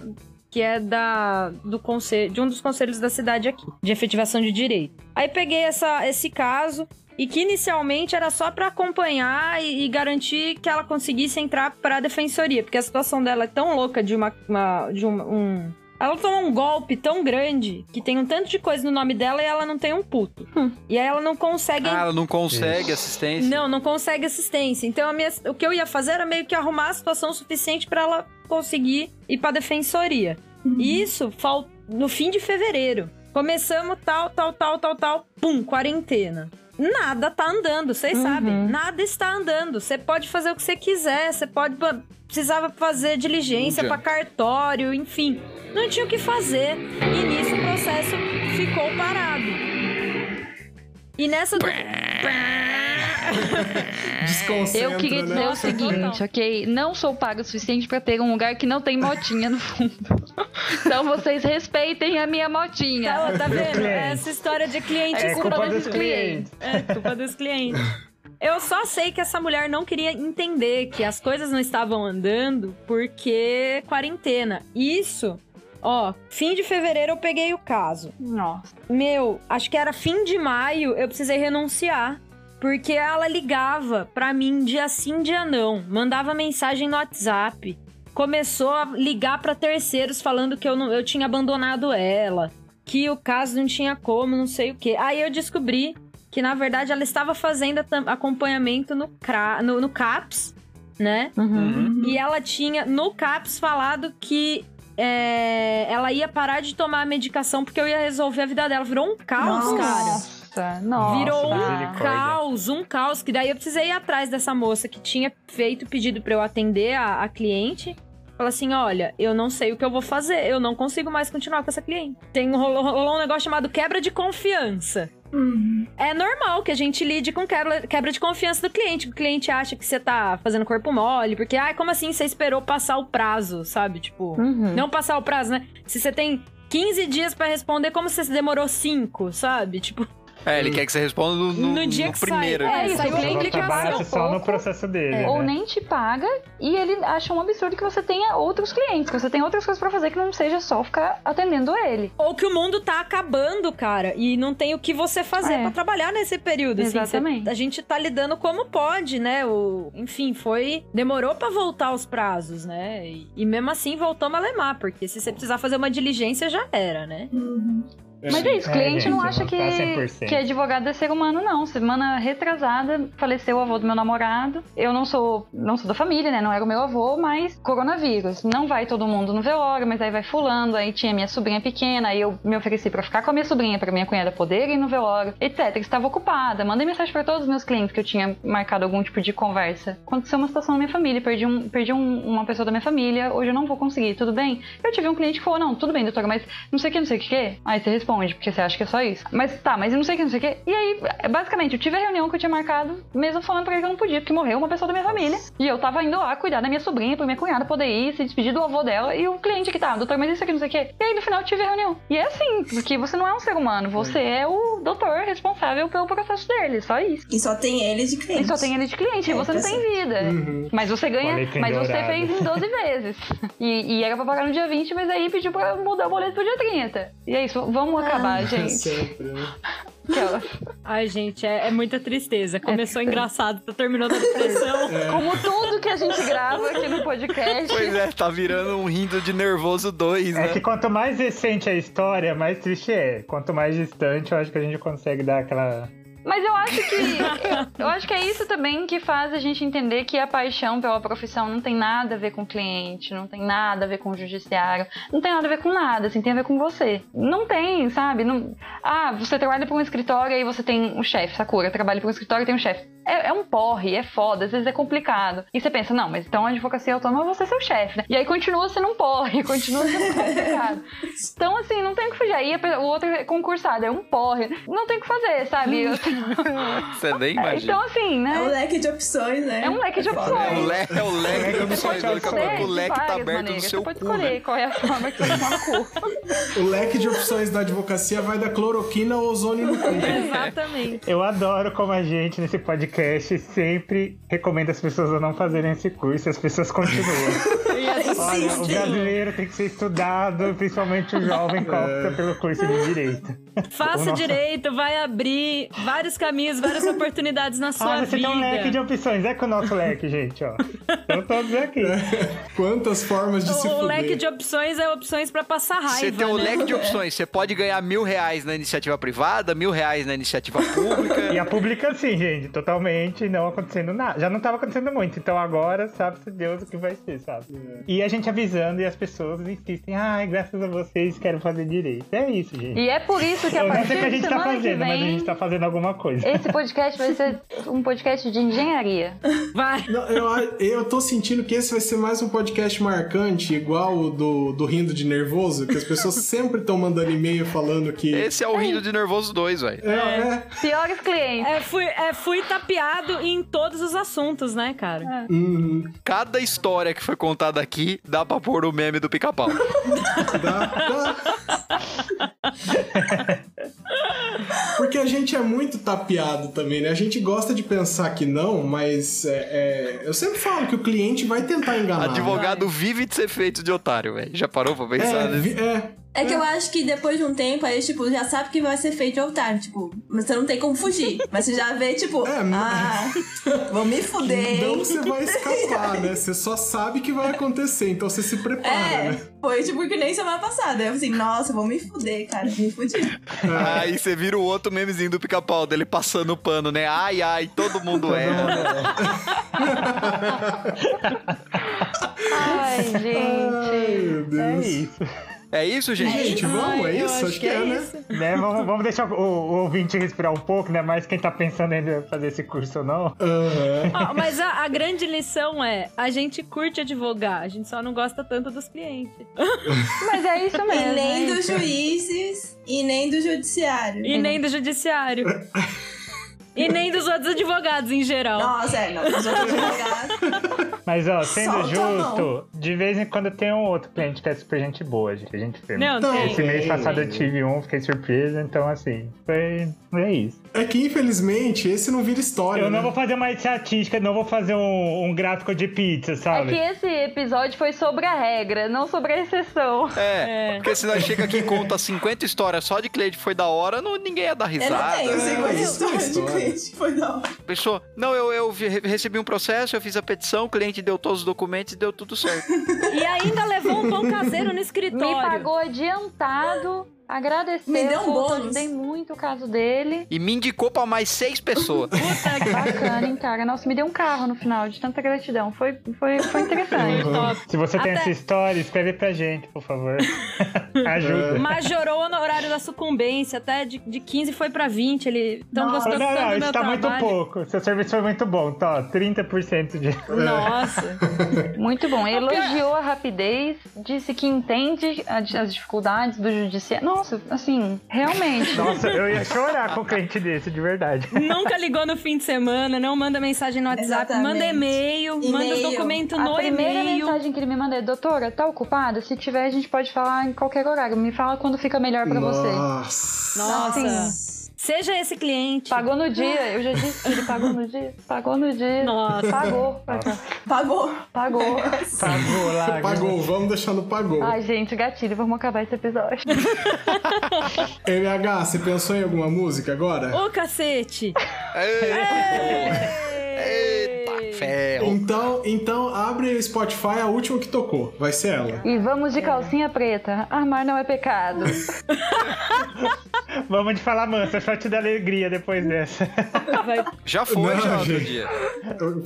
que é da do conselho, de um dos conselhos da cidade aqui, de efetivação de direito. Aí peguei essa, esse caso e que inicialmente era só pra acompanhar e, e garantir que ela conseguisse entrar pra defensoria, porque a situação dela é tão louca de uma, uma- de um, um ela tomou um golpe tão grande que tem um tanto de coisa no nome dela e ela não tem um puto. E aí ela não consegue. Ah, ela não consegue assistência. Não, não consegue assistência. Então a minha- o que eu ia fazer era meio que arrumar a situação suficiente pra ela conseguir ir pra defensoria. E isso no fim de fevereiro. Começamos tal, tal, tal, tal, tal. Pum, quarentena. Nada tá andando, vocês Uhum. sabem. Nada está andando. Você pode fazer o que você quiser. Você pode. Precisava fazer diligência pra cartório, enfim. Não tinha o que fazer. E nisso o processo ficou parado. E nessa. do- Desconcentra, Eu queria dizer né? o seguinte, ok? Não sou paga o suficiente pra ter um lugar que não tem motinha no fundo. Então vocês respeitem a minha motinha. Tá, tá vendo? Essa história de cliente É culpa culpa dos dos clientes. É culpa dos clientes. Eu só sei que essa mulher não queria entender que as coisas não estavam andando porque quarentena. Isso, ó, fim de fevereiro eu peguei o caso. Nossa. Meu, acho que era fim de maio, eu precisei renunciar. Porque ela ligava pra mim dia sim, dia não. Mandava mensagem no WhatsApp. Começou a ligar pra terceiros falando que eu, não, eu tinha abandonado ela. Que o caso não tinha como, não sei o quê. Aí eu descobri que, na verdade, ela estava fazendo acompanhamento no, CRA, no, no CAPS, né? Uhum. E ela tinha, no CAPS, falado que é, ela ia parar de tomar a medicação porque eu ia resolver a vida dela. Virou um caos, Nossa. cara. Nossa, nossa. Virou um caos, um caos. Que daí eu precisei ir atrás dessa moça que tinha feito o pedido pra eu atender a, a cliente. Fala assim: olha, eu não sei o que eu vou fazer, eu não consigo mais continuar com essa cliente. Tem rolou, rolou um negócio chamado quebra de confiança. É normal que a gente lide com quebra, quebra de confiança do cliente. O cliente acha que você tá fazendo corpo mole, porque, ai, como assim você esperou passar o prazo, sabe? Tipo, Uhum. não passar o prazo, né? Se você tem 15 dias pra responder, como se você demorou 5, sabe? Tipo, É, ele quer que você responda no, no- No dia no que primeiro. sai. É isso, cliente Ela implicação. só no processo dele, Ou né? nem te paga e ele acha um absurdo que você tenha outros clientes, que você tem outras coisas pra fazer que não seja só ficar atendendo ele. Ou que o mundo tá acabando, cara, e não tem o que você fazer É. pra trabalhar nesse período. assim. Exatamente. Cê- a gente tá lidando como pode, né? O, enfim, foi. Demorou pra voltar os prazos, né? E, e mesmo assim voltamos a lemar, porque se você precisar fazer uma diligência, já era, né? Mas é isso, É, cliente gente, não não acha tá que, 100%. que advogado é ser humano, não. Semana retrasada, faleceu o avô do meu namorado. Eu não sou, não sou da família, né? Não era o meu avô, mas coronavírus. Não vai todo mundo no velório, mas aí vai fulano. Aí tinha minha sobrinha pequena, aí eu me ofereci pra ficar com a minha sobrinha, pra minha cunhada poder ir no velório, etc. Estava ocupada. Mandei mensagem pra todos os meus clientes que eu tinha marcado algum tipo de conversa. Aconteceu uma situação na minha família, perdi, um, perdi um- uma pessoa da minha família, hoje eu não vou conseguir, tudo bem? Eu tive um cliente que falou, não, tudo bem, doutora, mas não sei o que, não sei o que. Aí você responde, porque você acha que é só isso. Mas tá, mas eu não sei o que, não sei o que. E aí, basicamente, eu tive a reunião que eu tinha marcado, mesmo falando pra ele que eu não podia, porque morreu uma pessoa da minha família. E eu tava indo lá cuidar da minha sobrinha, pra minha cunhada poder ir, se despedir do avô dela. E o cliente que tá, doutor, mas isso aqui, não sei o que. E aí, no final, eu tive a reunião. E é assim, porque você não é um ser humano, você é o doutor responsável pelo processo dele, só isso. E só tem ele de cliente. E só tem ele de cliente, e É, você não tá tem vida. Uhum. Mas você ganha. Mas você fez em 12 vezes. E, e era pra pagar no dia 20, mas aí pediu pra mudar o boleto pro dia 30. E é isso, vamos acabar, gente. Sempre, né? Aquela. Ai, gente, é, é muita tristeza. Começou engraçado, tá terminando a depressão. Como tudo que a gente grava aqui no podcast. Pois é, tá virando um rindo de nervoso 2, É né? que quanto mais recente a história, mais triste é. Quanto mais distante, eu acho que a gente consegue dar aquela. Mas eu acho que. Eu acho que é isso também que faz a gente entender que a paixão pela profissão não tem nada a ver com o cliente, não tem nada a ver com o judiciário, não tem nada a ver com nada, assim, tem a ver com você. Não tem, sabe? Não... Ah, você trabalha para um escritório e aí você tem um chefe, Sakura, trabalha para um escritório e tem um chefe. É, é um porre, é foda, às vezes é complicado. E você pensa, não, mas então a advocacia autônoma é você ser o chefe, né? E aí continua sendo um porre, continua sendo complicado. Então, assim, não tem o que fugir. Aí o outro é concursado, é um porre. Não tem o que fazer, sabe? Eu- Você nem imagina. então, assim, É um né? leque de opções, né? É um leque de. É o opções. leque, é o leque de opções. Pode Daqui a pouco o leque tá aberto no maneiras. seu Você pode cu, né? escolher qual é a forma que você vai tomar no cu. O leque de opções da advocacia vai da cloroquina ao ozônio no cu. Exatamente. Eu adoro como a gente, nesse podcast, sempre recomenda as pessoas a não fazerem esse curso e as pessoas continuam. Olha, o brasileiro tem que ser estudado, principalmente o jovem que opta pelo curso de direito. faça Nossa. direito, vai abrir vários caminhos, várias oportunidades na sua Olha, você vida. tem um leque de opções. É com o nosso leque, gente, ó. Eu tô dizendo aqui. Quantas formas de se O, o fuder. leque de opções é opções pra passar raiva. Você tem um né? leque de opções. Você pode ganhar mil reais na iniciativa privada, mil reais na iniciativa pública. E a pública, sim, gente, totalmente não acontecendo nada. Já não tava acontecendo muito, então agora sabe-se Deus o que vai ser, sabe? E a gente avisando e as pessoas insistem, ai, graças a vocês quero fazer direito. É isso, gente. E é por isso que a Eu não sei o que a gente tá fazendo, mas a vem, gente tá fazendo alguma coisa. esse podcast vai ser um podcast de engenharia. Vai. Não, eu, eu tô sentindo que esse vai ser mais um podcast marcante, igual o do, do Rindo de Nervoso, que as pessoas sempre estão mandando e-mail falando que. Esse é o rindo de nervoso 2, velho. É, é. Piores clientes. É, fui, é, fui tapeado em todos os assuntos, né, cara? Uhum. Cada história que foi contada aqui dá pra pôr o meme do pica-pau. Porque a gente é muito tapeado também, né? A gente gosta de pensar que não, mas é, é, eu sempre falo que o cliente vai tentar enganar. Advogado vive de ser feito de otário, velho. Já parou pra né? pensar É, nisso? é, É que eu acho que depois de um tempo, aí, tipo, já sabe que vai ser feito otário, tipo, mas você não tem como fugir. Mas você já vê, tipo, É, ah, vou me fuder, hein? você vai escapar, né? Você só sabe que vai acontecer, então você se prepara, É, né? foi tipo que nem semana passada. Eu assim, nossa, vou me fuder, cara, me fudi. Aí você vira o outro memezinho do pica-pau dele passando o pano, né? Ai, ai, todo mundo erra. Ai, gente. Meu É Deus. isso. É isso, gente? Gente, vamos, é Ai, eu isso? Acho que é, né? isso. Né, vamos, vamos deixar o, o ouvinte respirar um pouco, né? Mas quem tá pensando em fazer esse curso ou não. Ó, mas a, a grande lição é: a gente curte advogar, a gente só não gosta tanto dos clientes. Mas é isso E mesmo. nem é dos juízes e nem do judiciário. E nem do judiciário. e nem dos outros advogados em geral. Nossa, é, não. Os outros advogados. Mas, ó, sendo Solta justo, de vez em quando tem um outro cliente que é super gente boa, gente. A gente vê. Não, Então, tem. Esse mês passado eu tive um, fiquei surpresa, então assim, foi. É isso. É que, infelizmente, esse não vira história, Eu não né? vou fazer uma estatística, não vou fazer um, um gráfico de pizza, É sabe? que esse episódio foi sobre a regra, não sobre a exceção. É, É. porque se nós chega aqui e conta 50 histórias só de cliente que foi da hora, não, ninguém ia dar Eu não risada. tenho É, 50 isso é histórias de história. cliente, foi da hora. Pessoa, não, eu, eu recebi um processo, eu fiz a petição, o cliente deu todos os documentos e deu tudo certo. E ainda levou um pão caseiro no escritório. Me pagou adiantado, agradeceu. Me deu um bônus. ajudei muito o caso dele. E me indicou pra mais seis pessoas. Puta que Bacana, hein, cara? Nossa, me deu um carro no final, de tanta gratidão. Foi, foi, foi interessante. top. Se você tem Até- essa história, escreve pra gente, por favor. Ajuda. Majorou o honorário da sucumbência, até de, de 15 foi pra 20. Ele tão Nossa. gostando Não, não, do isso meu tá muito trabalho. pouco. Seu serviço foi muito bom, tá? ó, 30% de. Nossa. Muito bom. Elogiou a rapidez, disse que entende as dificuldades do judiciário. Nossa, assim, realmente. Nossa, eu ia chorar com um cliente desse, de verdade. Nunca ligou no fim de semana, não manda mensagem no WhatsApp, Exatamente. manda e-mail, manda E-mail. documento A no primeira e-mail. mensagem que ele me manda é: Doutora, tá ocupada? Se tiver, a gente pode falar em qualquer horário. Me fala quando fica melhor pra você. Nossa. Nossa. Assim, Seja esse cliente. Pagou no dia, eu já disse que ele pagou no dia. Pagou no dia. Nossa. Pagou. Pagou. Pagou. Pagou lá. Pagou, vamos deixar no pagou. Ai, gente, gatilho, vamos acabar esse episódio. MH, você pensou em alguma música agora? Ô, cacete! Eita, ferro. Então, então abre o Spotify, a última que tocou. Vai ser ela. E vamos de calcinha preta. Armar não é pecado. Vamos de falar mansa, shot da alegria depois dessa. Vai- Já foi, Não, já, outro dia.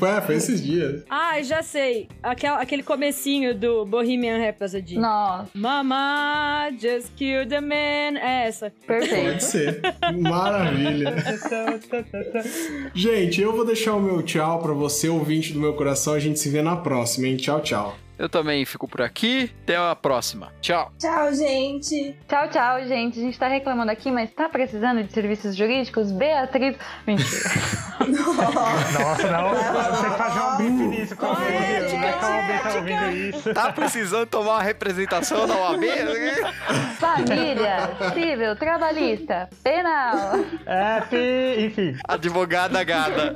Ué, foi esses dias. Ai, já sei. Aquela, aquele comecinho do Bohemian Rhapsody. Nossa, Mama just killed the man. É essa. perfeito. Pode ser. Maravilha. Gente, eu vou deixar o meu tchau pra você, ouvinte do meu coração. A gente se vê na próxima, hein? Tchau, tchau. Eu também fico por aqui. Até a próxima. Tchau. Tchau, gente. Tchau, tchau, gente. A gente tá reclamando aqui, mas tá precisando de serviços jurídicos? Beatriz. Mentira. Nossa, não. Você nisso que a OAB tá ouvindo isso. Tá precisando tomar uma representação na OAB? Família, civil, trabalhista, penal. É, fi- enfim. Advogada gada.